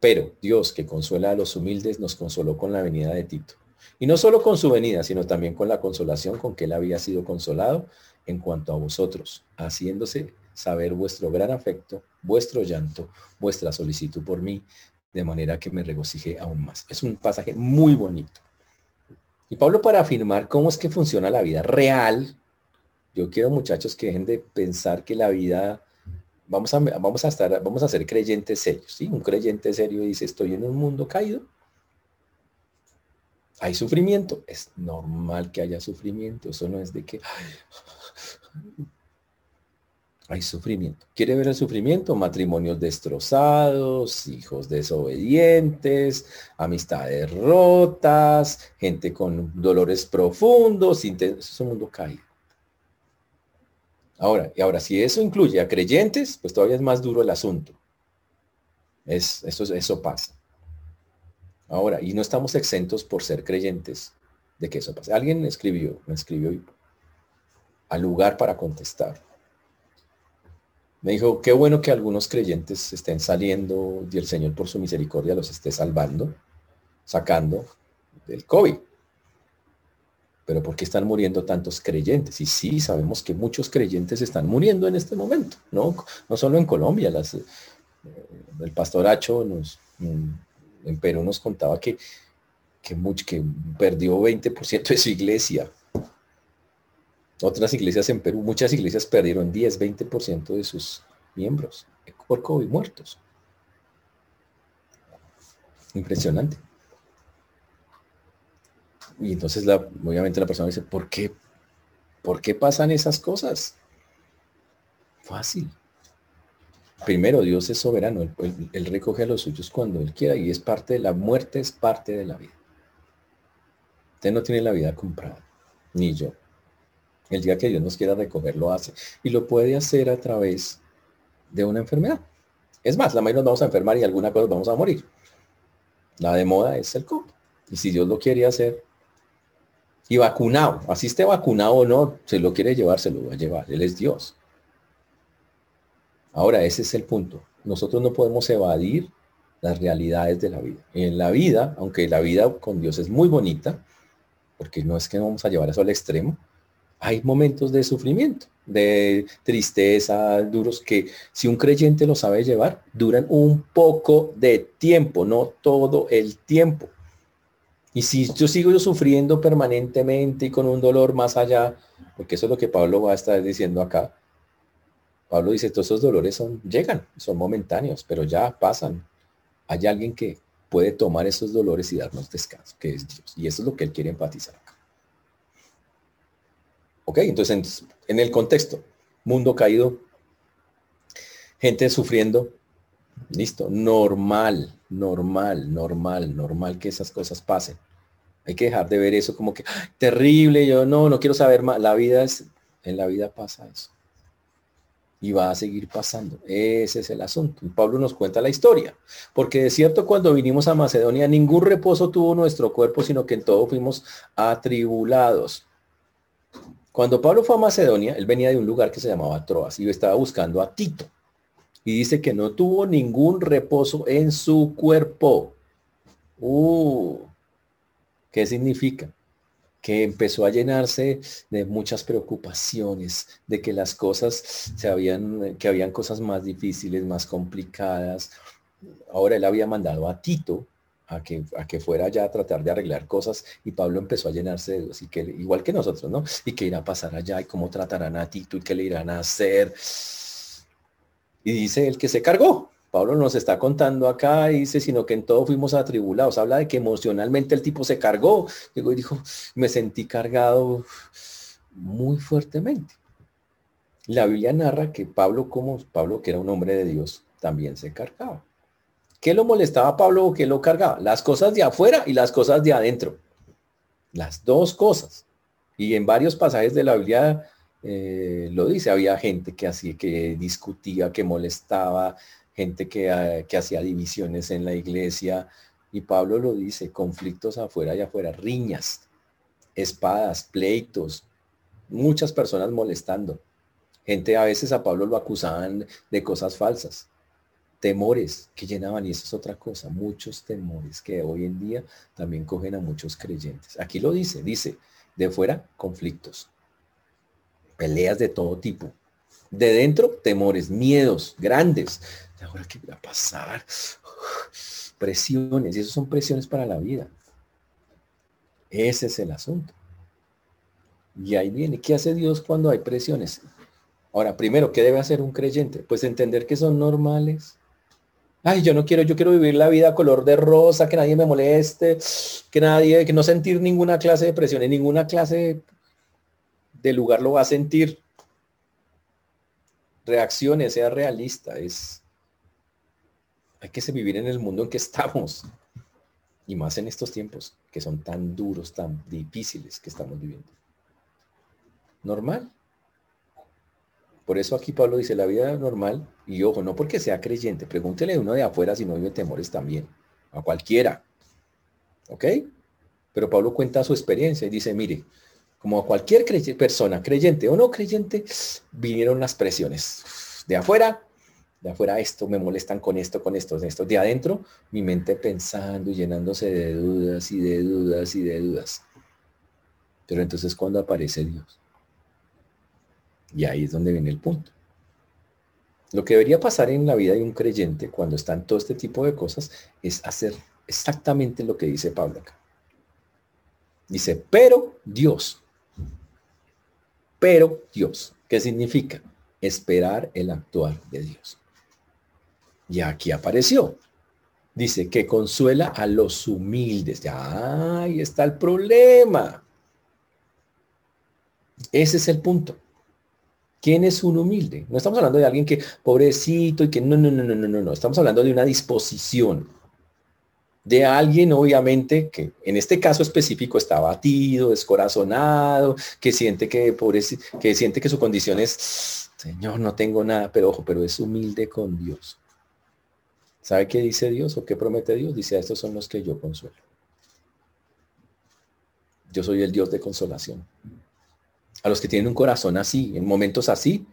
Pero Dios, que consuela a los humildes, nos consoló con la venida de Tito. Y no solo con su venida, sino también con la consolación con que él había sido consolado en cuanto a vosotros, haciéndose saber vuestro gran afecto, vuestro llanto, vuestra solicitud por mí, de manera que me regocijé aún más. Es un pasaje muy bonito. Y Pablo para afirmar cómo es que funciona la vida real, yo quiero muchachos que dejen de pensar que la vida, vamos a, vamos a estar, vamos a ser creyentes serios, ¿sí? Un creyente serio dice, estoy en un mundo caído, hay sufrimiento, es normal que haya sufrimiento, eso no es de que hay sufrimiento. ¿Quiere ver el sufrimiento? Matrimonios destrozados, hijos desobedientes, amistades rotas, gente con dolores profundos, es un mundo caído. Ahora, y ahora, si eso incluye a creyentes, pues todavía es más duro el asunto. Es, eso, eso pasa. Ahora, y no estamos exentos por ser creyentes de que eso pase. Alguien escribió, me escribió al lugar para contestar. Me dijo, qué bueno que algunos creyentes estén saliendo y el Señor por su misericordia los esté salvando, sacando del COVID. Pero ¿por qué están muriendo tantos creyentes? Y sí, sabemos que muchos creyentes están muriendo en este momento, no, no solo en Colombia. Las, eh, el pastoracho nos, mm, en Perú nos contaba que, que, mucho, que perdió 20% de su iglesia otras iglesias en Perú, muchas iglesias perdieron 10, 20% de sus miembros por COVID muertos. Impresionante. Y entonces la, obviamente la persona dice, ¿por qué? ¿Por qué pasan esas cosas? Fácil. Primero, Dios es soberano, él, recoge a los suyos cuando Él quiera y es parte de la muerte, es parte de la vida. Usted no tiene la vida comprada, ni yo. El día que Dios nos quiera recoger, lo hace. Y lo puede hacer a través de una enfermedad. Es más, la mayoría nos vamos a enfermar y alguna cosa vamos a morir. La de moda es el COVID. Y si Dios lo quiere hacer, y vacunado, así esté vacunado o no, se lo quiere llevar, se lo va a llevar. Él es Dios. Ahora, ese es el punto. Nosotros no podemos evadir las realidades de la vida. En la vida, aunque la vida con Dios es muy bonita, porque no es que vamos a llevar eso al extremo, hay momentos de sufrimiento, de tristeza, duros, que si un creyente lo sabe llevar, duran un poco de tiempo, no todo el tiempo. Y si yo sigo sufriendo permanentemente y con un dolor más allá, porque eso es lo que Pablo va a estar diciendo acá, Pablo dice, todos esos dolores son, llegan, son momentáneos, pero ya pasan. Hay alguien que puede tomar esos dolores y darnos descanso, que es Dios. Y eso es lo que él quiere enfatizar acá. ¿Ok? Entonces, en, el contexto, mundo caído, gente sufriendo, listo, normal, normal, normal, normal que esas cosas pasen. Hay que dejar de ver eso como que terrible, yo no, no quiero saber más. La vida es, en la vida pasa eso. Y va a seguir pasando. Ese es el asunto. Pablo nos cuenta la historia. Porque de cierto, cuando vinimos a Macedonia, ningún reposo tuvo nuestro cuerpo, sino que en todo fuimos atribulados. Cuando Pablo fue a Macedonia, él venía de un lugar que se llamaba Troas y estaba buscando a Tito. Y dice que no tuvo ningún reposo en su cuerpo. Uh, ¿Qué significa? Que empezó a llenarse de muchas preocupaciones, de que las cosas se habían, que habían cosas más difíciles, más complicadas. Ahora él había mandado a Tito a que, a que fuera ya a tratar de arreglar cosas y Pablo empezó a llenarse de y que igual que nosotros, ¿no? Y que irá a pasar allá y cómo tratarán a Tito y qué le irán a hacer. Y dice el que se cargó. Pablo nos está contando acá dice, sino que en todo fuimos atribulados. Habla de que emocionalmente el tipo se cargó. y dijo, me sentí cargado muy fuertemente. La Biblia narra que Pablo, como Pablo, que era un hombre de Dios, también se cargaba. ¿Qué lo molestaba Pablo o qué lo cargaba? Las cosas de afuera y las cosas de adentro. Las dos cosas. Y en varios pasajes de la Biblia eh, lo dice, había gente que hacía, que discutía, que molestaba, gente que, ah, que hacía divisiones en la iglesia. Y Pablo lo dice, conflictos afuera y afuera, riñas, espadas, pleitos, muchas personas molestando. Gente a veces a Pablo lo acusaban de cosas falsas temores que llenaban, y eso es otra cosa, muchos temores que hoy en día también cogen a muchos creyentes. Aquí lo dice, dice, de fuera, conflictos, peleas de todo tipo. De dentro, temores, miedos grandes. Ahora, ¿qué va a pasar? Presiones, y eso son presiones para la vida. Ese es el asunto. Y ahí viene, ¿qué hace Dios cuando hay presiones? Ahora, primero, ¿qué debe hacer un creyente? Pues entender que son normales, ay, yo no quiero, yo quiero vivir la vida color de rosa, que nadie me moleste, que nadie, que no sentir ninguna clase de presión, en ninguna clase de lugar lo va a sentir. Reacciones, sea realista, es, hay que vivir en el mundo en que estamos, y más en estos tiempos que son tan duros, tan difíciles que estamos viviendo. Normal. Por eso aquí Pablo dice, la vida normal, y ojo, no porque sea creyente, pregúntele a uno de afuera si no vive temores también, a cualquiera. ¿Ok? Pero Pablo cuenta su experiencia y dice, mire, como a cualquier persona, creyente o no creyente, vinieron las presiones. De afuera, de afuera esto, me molestan con esto, con esto, con esto. De adentro, mi mente pensando y llenándose de dudas y de dudas y de dudas. Pero entonces cuando aparece Dios, y ahí es donde viene el punto. Lo que debería pasar en la vida de un creyente cuando está en todo este tipo de cosas es hacer exactamente lo que dice Pablo acá. Dice, pero Dios. Pero Dios. ¿Qué significa? Esperar el actuar de Dios. Y aquí apareció. Dice que consuela a los humildes. Ya, ahí está el problema. Ese es el punto ¿Quién es un humilde? No estamos hablando de alguien que pobrecito y que no, no, no, no, no, no, no. Estamos hablando de una disposición de alguien, obviamente, que en este caso específico está batido, descorazonado, que siente que, pobrecito, que siente que su condición es, Señor, no tengo nada, pero ojo, pero es humilde con Dios. ¿Sabe qué dice Dios o qué promete Dios? Dice, a estos son los que yo consuelo. Yo soy el Dios de consolación. A los que tienen un corazón así, en momentos así,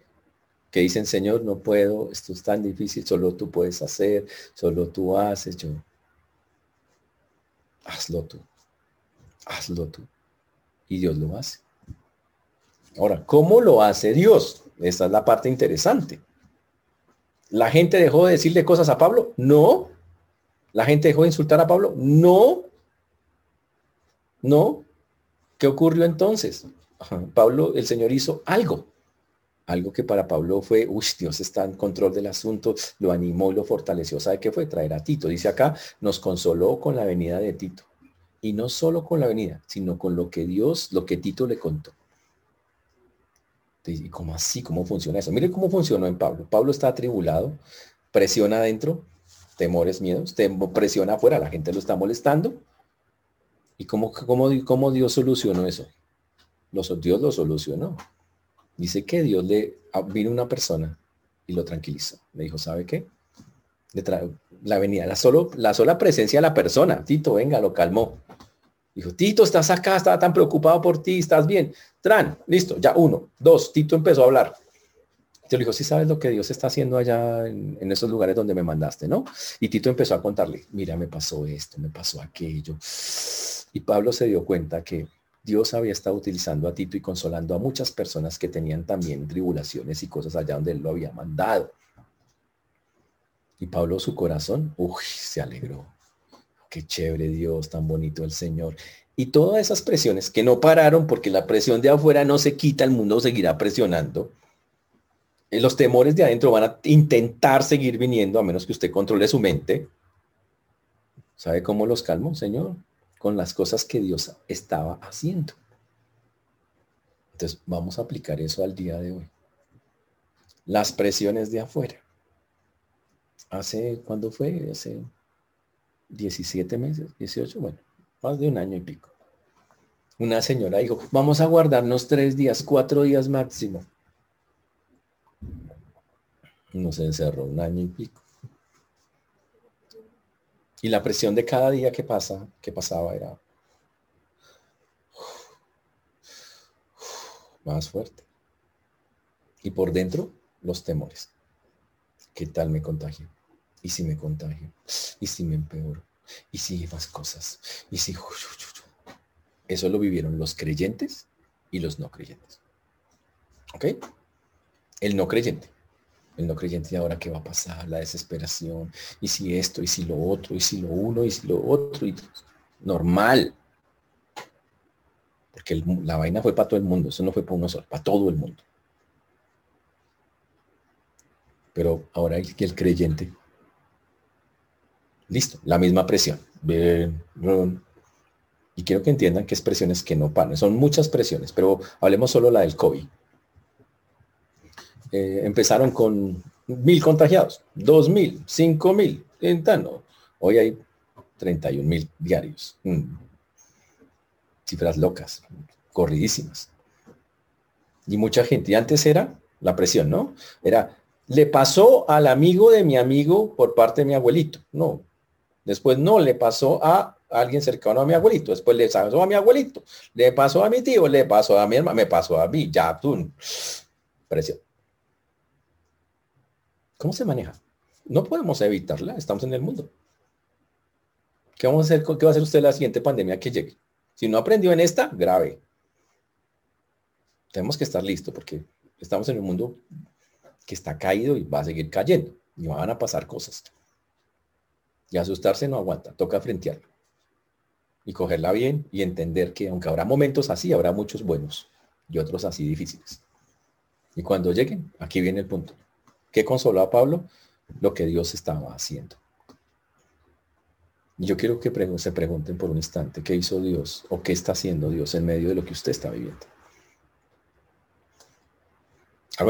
que dicen, Señor, no puedo, esto es tan difícil, solo tú puedes hacer, solo tú haces, yo. Hazlo tú, hazlo tú. Y Dios lo hace. Ahora, ¿cómo lo hace Dios? Esta es la parte interesante. ¿La gente dejó de decirle cosas a Pablo? No. ¿La gente dejó de insultar a Pablo? No. No. ¿Qué ocurrió entonces? Pablo, el Señor hizo algo. Algo que para Pablo fue, uy, Dios está en control del asunto, lo animó y lo fortaleció. ¿Sabe qué fue? Traer a Tito. Dice acá, nos consoló con la venida de Tito. Y no solo con la venida, sino con lo que Dios, lo que Tito le contó. ¿Y cómo así? ¿Cómo funciona eso? Mire cómo funcionó en Pablo. Pablo está atribulado, presiona adentro, temores, miedos, presiona afuera, la gente lo está molestando. ¿Y cómo, cómo, cómo Dios solucionó eso? Dios lo solucionó. Dice que Dios le ah, vino una persona y lo tranquilizó. Le dijo, ¿sabe qué? la venía, la, solo, la sola presencia de la persona, Tito, venga, lo calmó. Dijo, Tito, estás acá, estaba tan preocupado por ti, estás bien. Tran, listo, ya uno, dos, Tito empezó a hablar. Tito le dijo, sí sabes lo que Dios está haciendo allá en, en, esos lugares donde me mandaste, ¿no? Y Tito empezó a contarle, mira, me pasó esto, me pasó aquello. Y Pablo se dio cuenta que Dios había estado utilizando a Tito y consolando a muchas personas que tenían también tribulaciones y cosas allá donde él lo había mandado. Y Pablo, su corazón, uy, se alegró qué chévere Dios, tan bonito el Señor. Y todas esas presiones que no pararon porque la presión de afuera no se quita, el mundo seguirá presionando. Eh, los temores de adentro van a intentar seguir viniendo a menos que usted controle su mente. ¿Sabe cómo los calmo, Señor? Con las cosas que Dios estaba haciendo. Entonces vamos a aplicar eso al día de hoy. Las presiones de afuera. Hace, ¿cuándo fue? Hace 17 meses, 18, bueno, más de un año y pico. Una señora dijo, vamos a guardarnos tres días, cuatro días máximo. Nos encerró un año y pico. Y la presión de cada día que pasa, que pasaba era más fuerte. Y por dentro, los temores. ¿Qué tal me contagio? ¿Y si me contagio? ¿Y si me empeoro? ¿Y si más cosas? ¿Y si... Eso lo vivieron los creyentes y los no creyentes. ¿Ok? El no creyente. El no creyente, ahora qué va a pasar? La desesperación. ¿Y si esto? ¿Y si lo otro? ¿Y si lo uno? ¿Y si lo otro? Y normal. Porque la vaina fue para todo el mundo. Eso no fue para uno solo, para todo el mundo. Pero ahora el, el creyente Listo, la misma presión. Y quiero que entiendan que es presiones que no paran. Son muchas presiones, pero hablemos solo la del COVID. Eh, empezaron con mil contagiados, dos mil, cinco mil. Hoy hay 31 mil diarios. Mm. Cifras locas, corridísimas. Y mucha gente. antes era la presión, ¿no? Era, le pasó al amigo de mi amigo por parte de mi abuelito. No, Después no le pasó a alguien cercano a mi abuelito. Después le pasó a mi abuelito. Le pasó a mi tío. Le pasó a mi hermano. Me pasó a mí. Ya, tú. Presión. ¿Cómo se maneja? No podemos evitarla. Estamos en el mundo. ¿Qué vamos a hacer? ¿Qué va a hacer usted la siguiente pandemia que llegue? Si no aprendió en esta, grave. Tenemos que estar listos porque estamos en un mundo que está caído y va a seguir cayendo. Y van a pasar cosas. Y asustarse no aguanta, toca frentearlo. Y cogerla bien y entender que aunque habrá momentos así, habrá muchos buenos y otros así difíciles. Y cuando lleguen, aquí viene el punto. ¿Qué consoló a Pablo? Lo que Dios estaba haciendo. Yo quiero que se pregunten por un instante, ¿qué hizo Dios o qué está haciendo Dios en medio de lo que usted está viviendo?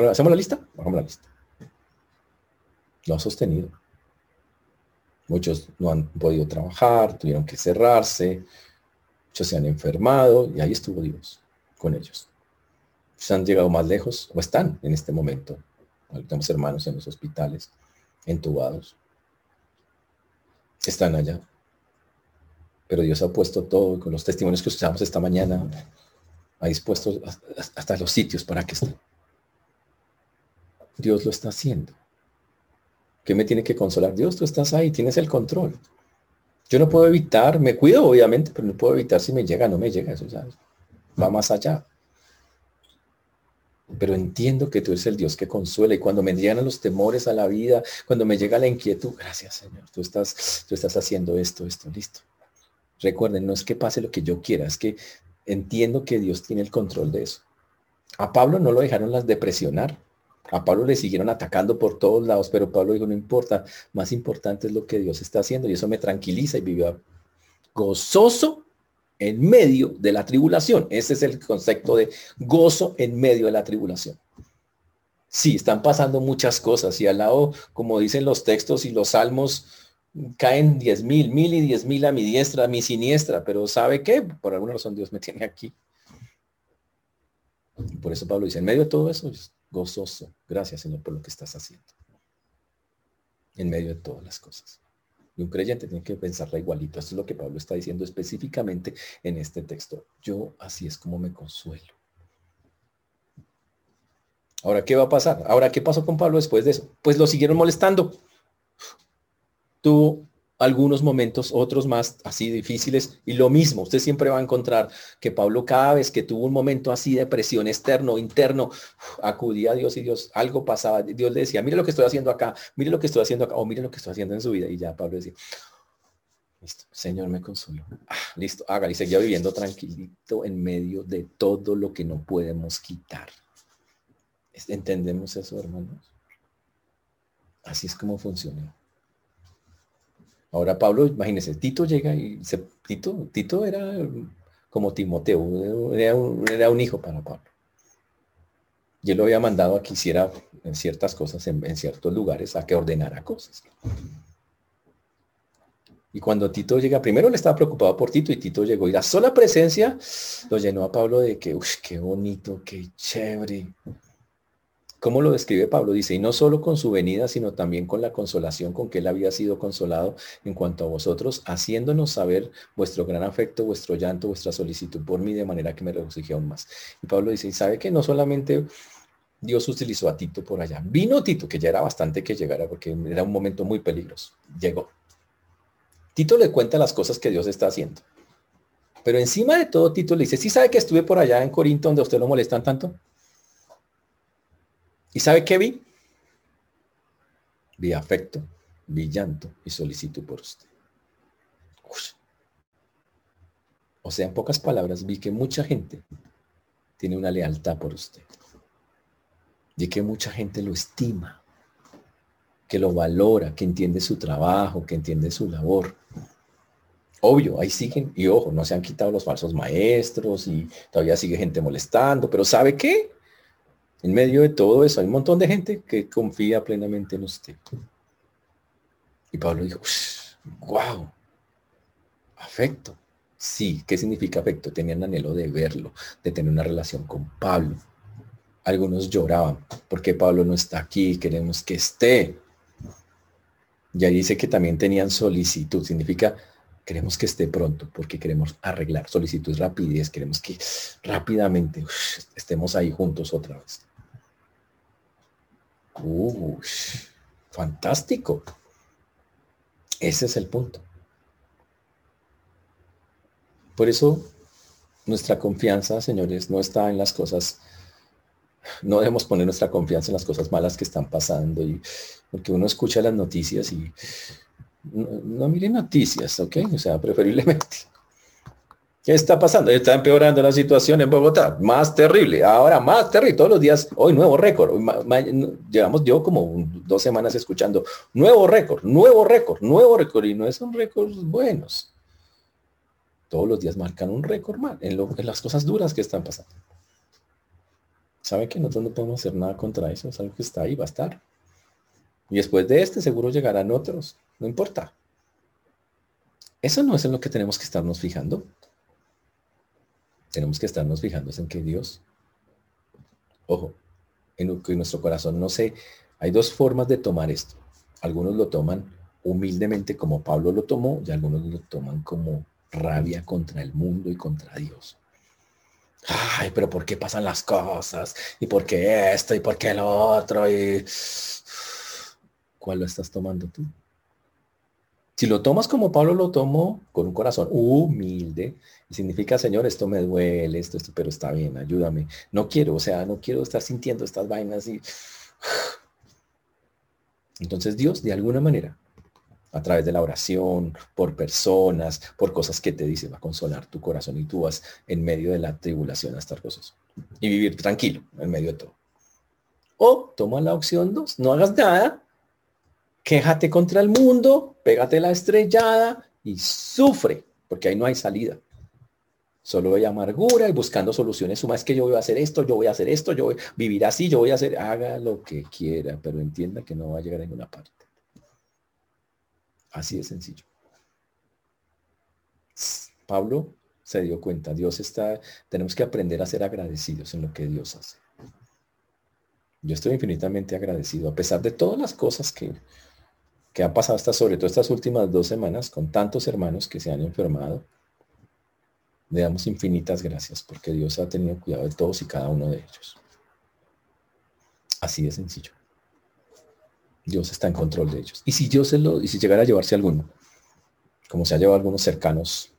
¿hacemos la lista? Hagamos la lista. Lo ha sostenido. Muchos no han podido trabajar, tuvieron que cerrarse, muchos se han enfermado y ahí estuvo Dios con ellos. Se han llegado más lejos o están en este momento. Tenemos hermanos en los hospitales, entubados. Están allá. Pero Dios ha puesto todo, con los testimonios que escuchamos esta mañana, ha dispuesto hasta los sitios para que estén. Dios lo está haciendo. ¿Qué me tiene que consolar? Dios, tú estás ahí, tienes el control. Yo no puedo evitar, me cuido obviamente, pero no puedo evitar si me llega no me llega. Eso va más allá. Pero entiendo que tú eres el Dios que consuela y cuando me llegan los temores a la vida, cuando me llega la inquietud, gracias Señor, tú estás, tú estás haciendo esto, esto, listo. Recuerden, no es que pase lo que yo quiera, es que entiendo que Dios tiene el control de eso. A Pablo no lo dejaron las depresionar. A Pablo le siguieron atacando por todos lados, pero Pablo dijo, no importa, más importante es lo que Dios está haciendo y eso me tranquiliza y vivió gozoso en medio de la tribulación. Ese es el concepto de gozo en medio de la tribulación. Sí, están pasando muchas cosas y al lado, como dicen los textos y los salmos, caen diez mil, mil y diez mil a mi diestra, a mi siniestra, pero ¿sabe qué? Por alguna razón Dios me tiene aquí. Por eso Pablo dice, en medio de todo eso, gozoso. Gracias, Señor, por lo que estás haciendo. En medio de todas las cosas. Y un creyente tiene que pensarla igualito. Esto es lo que Pablo está diciendo específicamente en este texto. Yo así es como me consuelo. Ahora, ¿qué va a pasar? Ahora, ¿qué pasó con Pablo después de eso? Pues lo siguieron molestando. Tuvo algunos momentos, otros más así difíciles. Y lo mismo, usted siempre va a encontrar que Pablo cada vez que tuvo un momento así de presión externo, interno, acudía a Dios y Dios, algo pasaba. Dios le decía, mire lo que estoy haciendo acá, mire lo que estoy haciendo acá, o mire lo que estoy haciendo en su vida. Y ya Pablo decía, listo, Señor me consuelo. Ah, listo, haga. Y seguía viviendo tranquilito en medio de todo lo que no podemos quitar. ¿Entendemos eso, hermanos? Así es como funciona. Ahora Pablo, imagínense, Tito llega y se, Tito, Tito era como Timoteo, era un, hijo para Pablo. Y él lo había mandado a que hiciera en ciertas cosas, en, ciertos lugares, a que ordenara cosas. Y cuando Tito llega, primero le estaba preocupado por Tito y Tito llegó y la sola presencia lo llenó a Pablo de que, uff, qué bonito, qué chévere. ¿Cómo lo describe Pablo? Dice, y no solo con su venida, sino también con la consolación con que él había sido consolado en cuanto a vosotros, haciéndonos saber vuestro gran afecto, vuestro llanto, vuestra solicitud por mí, de manera que me regocijé aún más. Y Pablo dice, y sabe que no solamente Dios utilizó a Tito por allá, vino Tito, que ya era bastante que llegara, porque era un momento muy peligroso, llegó. Tito le cuenta las cosas que Dios está haciendo. Pero encima de todo, Tito le dice, ¿sí sabe que estuve por allá en Corinto donde usted lo molestan tanto? ¿Y sabe qué vi? Vi afecto, vi llanto y solicitud por usted. O sea, en pocas palabras, vi que mucha gente tiene una lealtad por usted. Vi que mucha gente lo estima, que lo valora, que entiende su trabajo, que entiende su labor. Obvio, ahí siguen, y ojo, no se han quitado los falsos maestros y todavía sigue gente molestando, pero ¿sabe qué? En medio de todo eso hay un montón de gente que confía plenamente en usted. Y Pablo dijo, wow, afecto. Sí, ¿qué significa afecto? Tenían anhelo de verlo, de tener una relación con Pablo. Algunos lloraban porque Pablo no está aquí, queremos que esté. Y ahí dice que también tenían solicitud, significa queremos que esté pronto porque queremos arreglar solicitud rapidez, queremos que rápidamente estemos ahí juntos otra vez. Uh, fantástico. Ese es el punto. Por eso nuestra confianza, señores, no está en las cosas, no debemos poner nuestra confianza en las cosas malas que están pasando, y, porque uno escucha las noticias y no, no mire noticias, ¿ok? O sea, preferiblemente ¿Qué está pasando? Está empeorando la situación en Bogotá. Más terrible. Ahora más terrible. Todos los días, hoy nuevo récord. llevamos yo como dos semanas escuchando nuevo récord, nuevo récord, nuevo récord. Y no son récords buenos. Todos los días marcan un récord mal en, en las cosas duras que están pasando. sabe que nosotros no podemos hacer nada contra eso, es algo que está ahí, va a estar. Y después de este seguro llegarán otros, no importa. Eso no es en lo que tenemos que estarnos fijando. Tenemos que estarnos fijando en que Dios, ojo, en nuestro corazón no sé, hay dos formas de tomar esto. Algunos lo toman humildemente como Pablo lo tomó y algunos lo toman como rabia contra el mundo y contra Dios. Ay, pero ¿por qué pasan las cosas? ¿Y por qué esto? ¿Y por qué lo otro? Y... ¿Cuál lo estás tomando tú? Si lo tomas como Pablo lo tomó, con un corazón humilde, significa, Señor, esto me duele, esto, esto, pero está bien, ayúdame. No quiero, o sea, no quiero estar sintiendo estas vainas y... Entonces Dios, de alguna manera, a través de la oración, por personas, por cosas que te dice, va a consolar tu corazón y tú vas en medio de la tribulación a estar cosas. Y vivir tranquilo en medio de todo. O toma la opción 2, no hagas nada, quéjate contra el mundo, pégate la estrellada y sufre, porque ahí no hay salida. Solo hay amargura y buscando soluciones. Suma es que yo voy a hacer esto, yo voy a hacer esto, yo voy a vivir así, yo voy a hacer, haga lo que quiera, pero entienda que no va a llegar a ninguna parte. Así de sencillo. Pablo se dio cuenta, Dios está, tenemos que aprender a ser agradecidos en lo que Dios hace. Yo estoy infinitamente agradecido, a pesar de todas las cosas que, que han pasado hasta sobre todo estas últimas dos semanas con tantos hermanos que se han enfermado. Le damos infinitas gracias porque Dios ha tenido cuidado de todos y cada uno de ellos. Así de sencillo. Dios está en control de ellos. Y si Dios se lo, y si llegara a llevarse alguno, como se ha llevado algunos cercanos,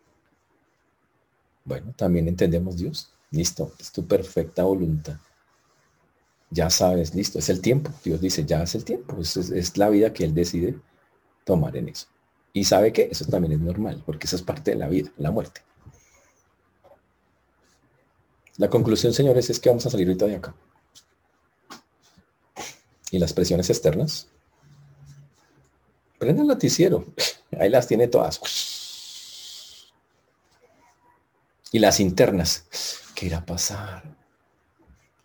bueno, también entendemos Dios. Listo, es tu perfecta voluntad. Ya sabes, listo, es el tiempo. Dios dice, ya es el tiempo. Es, la vida que Él decide tomar en eso. Y sabe que eso también es normal, porque eso es parte de la vida, la muerte. La conclusión, señores, es que vamos a salir ahorita de acá. Y las presiones externas. Prenda el noticiero. Ahí las tiene todas. Y las internas. ¿Qué irá a pasar?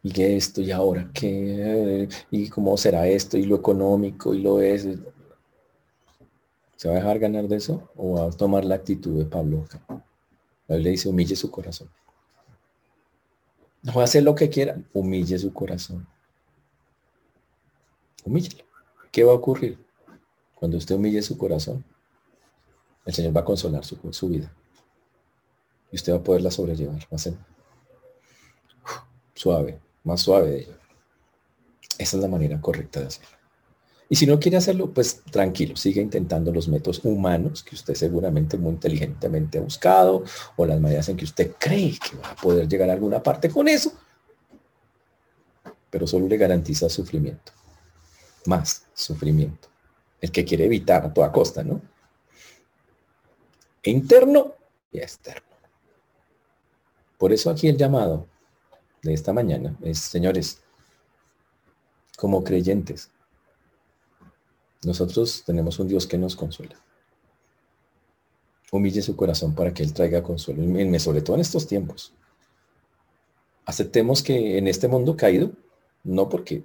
Y esto y ahora qué y cómo será esto y lo económico y lo es. ¿Se va a dejar ganar de eso o va a tomar la actitud de Pablo? La le dice, humille su corazón. No va a hacer lo que quiera, humille su corazón. Humíllelo. ¿Qué va a ocurrir? Cuando usted humille su corazón, el Señor va a consolar su, su vida. Y usted va a poderla sobrellevar. Va a ser suave, más suave de ello. Esa es la manera correcta de hacerlo. Y si no quiere hacerlo, pues tranquilo, sigue intentando los métodos humanos que usted seguramente muy inteligentemente ha buscado o las maneras en que usted cree que va a poder llegar a alguna parte con eso, pero solo le garantiza sufrimiento, más sufrimiento, el que quiere evitar a toda costa, ¿no? Interno y externo. Por eso aquí el llamado de esta mañana es, señores, como creyentes, nosotros tenemos un Dios que nos consuela. Humille su corazón para que Él traiga consuelo, sobre todo en estos tiempos. Aceptemos que en este mundo caído, no porque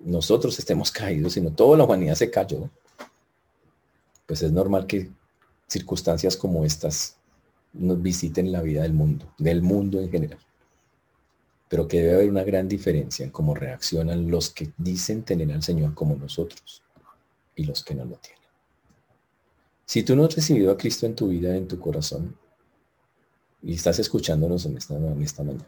nosotros estemos caídos, sino toda la humanidad se cayó, pues es normal que circunstancias como estas nos visiten la vida del mundo, del mundo en general pero que debe haber una gran diferencia en cómo reaccionan los que dicen tener al Señor como nosotros y los que no lo tienen. Si tú no has recibido a Cristo en tu vida, en tu corazón, y estás escuchándonos en esta, en esta mañana,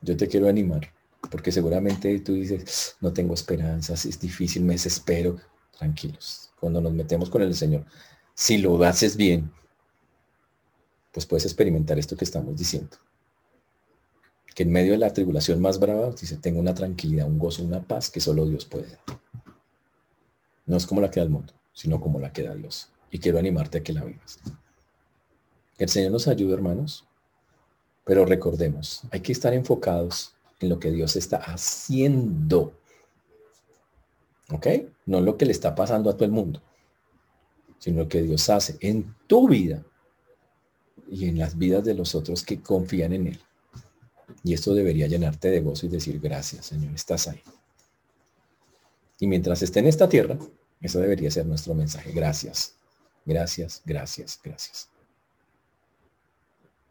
yo te quiero animar, porque seguramente tú dices, no tengo esperanzas, es difícil, me desespero. Tranquilos, cuando nos metemos con el Señor, si lo haces bien, pues puedes experimentar esto que estamos diciendo que en medio de la tribulación más brava, dice, tengo una tranquilidad, un gozo, una paz que solo Dios puede dar. No es como la que da el mundo, sino como la que da Dios. Y quiero animarte a que la vivas. El Señor nos ayude, hermanos, pero recordemos, hay que estar enfocados en lo que Dios está haciendo. ¿Ok? No lo que le está pasando a todo el mundo, sino lo que Dios hace en tu vida y en las vidas de los otros que confían en Él. Y esto debería llenarte de gozo y decir, gracias, Señor, estás ahí. Y mientras esté en esta tierra, eso debería ser nuestro mensaje. Gracias, gracias, gracias, gracias.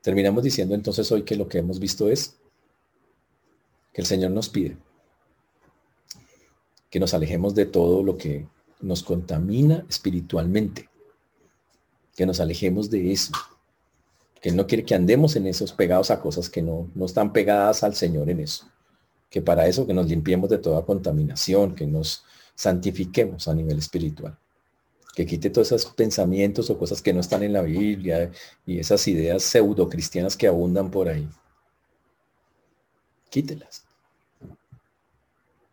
Terminamos diciendo entonces hoy que lo que hemos visto es que el Señor nos pide que nos alejemos de todo lo que nos contamina espiritualmente, que nos alejemos de eso, que Él no quiere que andemos en esos pegados a cosas que no, no están pegadas al Señor en eso, que para eso que nos limpiemos de toda contaminación, que nos santifiquemos a nivel espiritual, que quite todos esos pensamientos o cosas que no están en la Biblia y esas ideas pseudo cristianas que abundan por ahí. Quítelas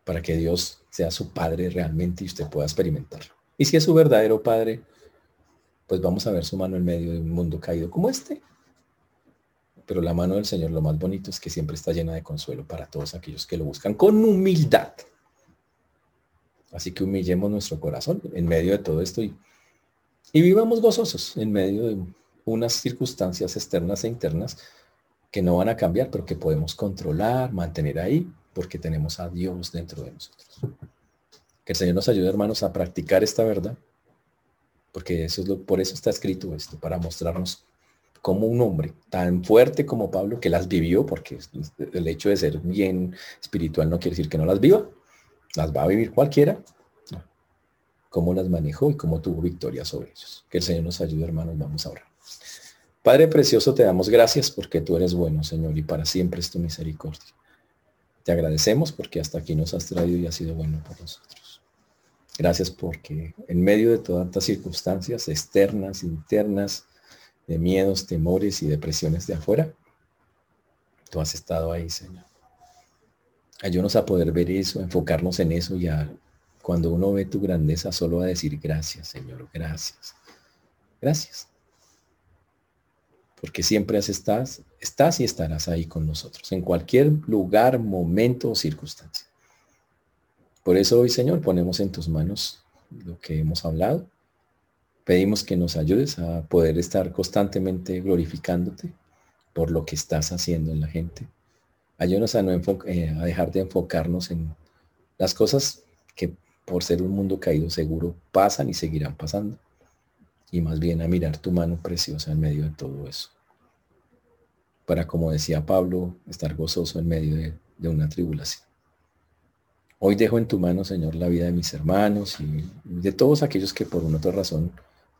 para que Dios sea su Padre realmente y usted pueda experimentarlo. Y si es su verdadero Padre, pues vamos a ver su mano en medio de un mundo caído como este. Pero la mano del Señor, lo más bonito es que siempre está llena de consuelo para todos aquellos que lo buscan con humildad. Así que humillemos nuestro corazón en medio de todo esto y, vivamos gozosos en medio de unas circunstancias externas e internas que no van a cambiar, pero que podemos controlar, mantener ahí porque tenemos a Dios dentro de nosotros. Que el Señor nos ayude, hermanos, a practicar esta verdad, porque eso es lo, por eso está escrito esto, para mostrarnos como un hombre tan fuerte como Pablo, que las vivió, porque el hecho de ser bien espiritual no quiere decir que no las viva, las va a vivir cualquiera, cómo las manejó y cómo tuvo victoria sobre ellos. Que el Señor nos ayude, hermanos, vamos a orar. Padre precioso, te damos gracias porque tú eres bueno, Señor, y para siempre es tu misericordia. Te agradecemos porque hasta aquí nos has traído y has sido bueno por nosotros. Gracias porque en medio de todas estas circunstancias externas, internas, de miedos, temores y depresiones de afuera, tú has estado ahí, Señor. Ayúdanos a poder ver eso, enfocarnos en eso y a, cuando uno ve tu grandeza, solo a decir gracias, Señor, gracias. Gracias porque siempre estás, estás y estarás ahí con nosotros, en cualquier lugar, momento o circunstancia. Por eso hoy, Señor, ponemos en tus manos lo que hemos hablado. Pedimos que nos ayudes a poder estar constantemente glorificándote por lo que estás haciendo en la gente. Ayúdanos a, no eh, a dejar de enfocarnos en las cosas que por ser un mundo caído seguro pasan y seguirán pasando y más bien a mirar tu mano preciosa en medio de todo eso. Para, como decía Pablo, estar gozoso en medio de, una tribulación. Hoy dejo en tu mano, Señor, la vida de mis hermanos y de todos aquellos que por una otra razón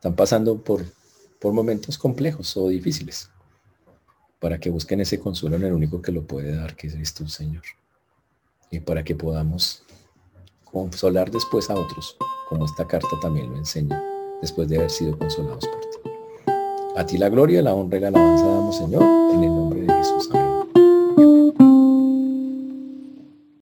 están pasando por, por momentos complejos o difíciles, para que busquen ese consuelo en el único que lo puede dar, que es tú, Señor. Y para que podamos consolar después a otros, como esta carta también lo enseña después de haber sido consolados por ti. A ti la gloria, la honra y la alabanza damos, Señor, en el nombre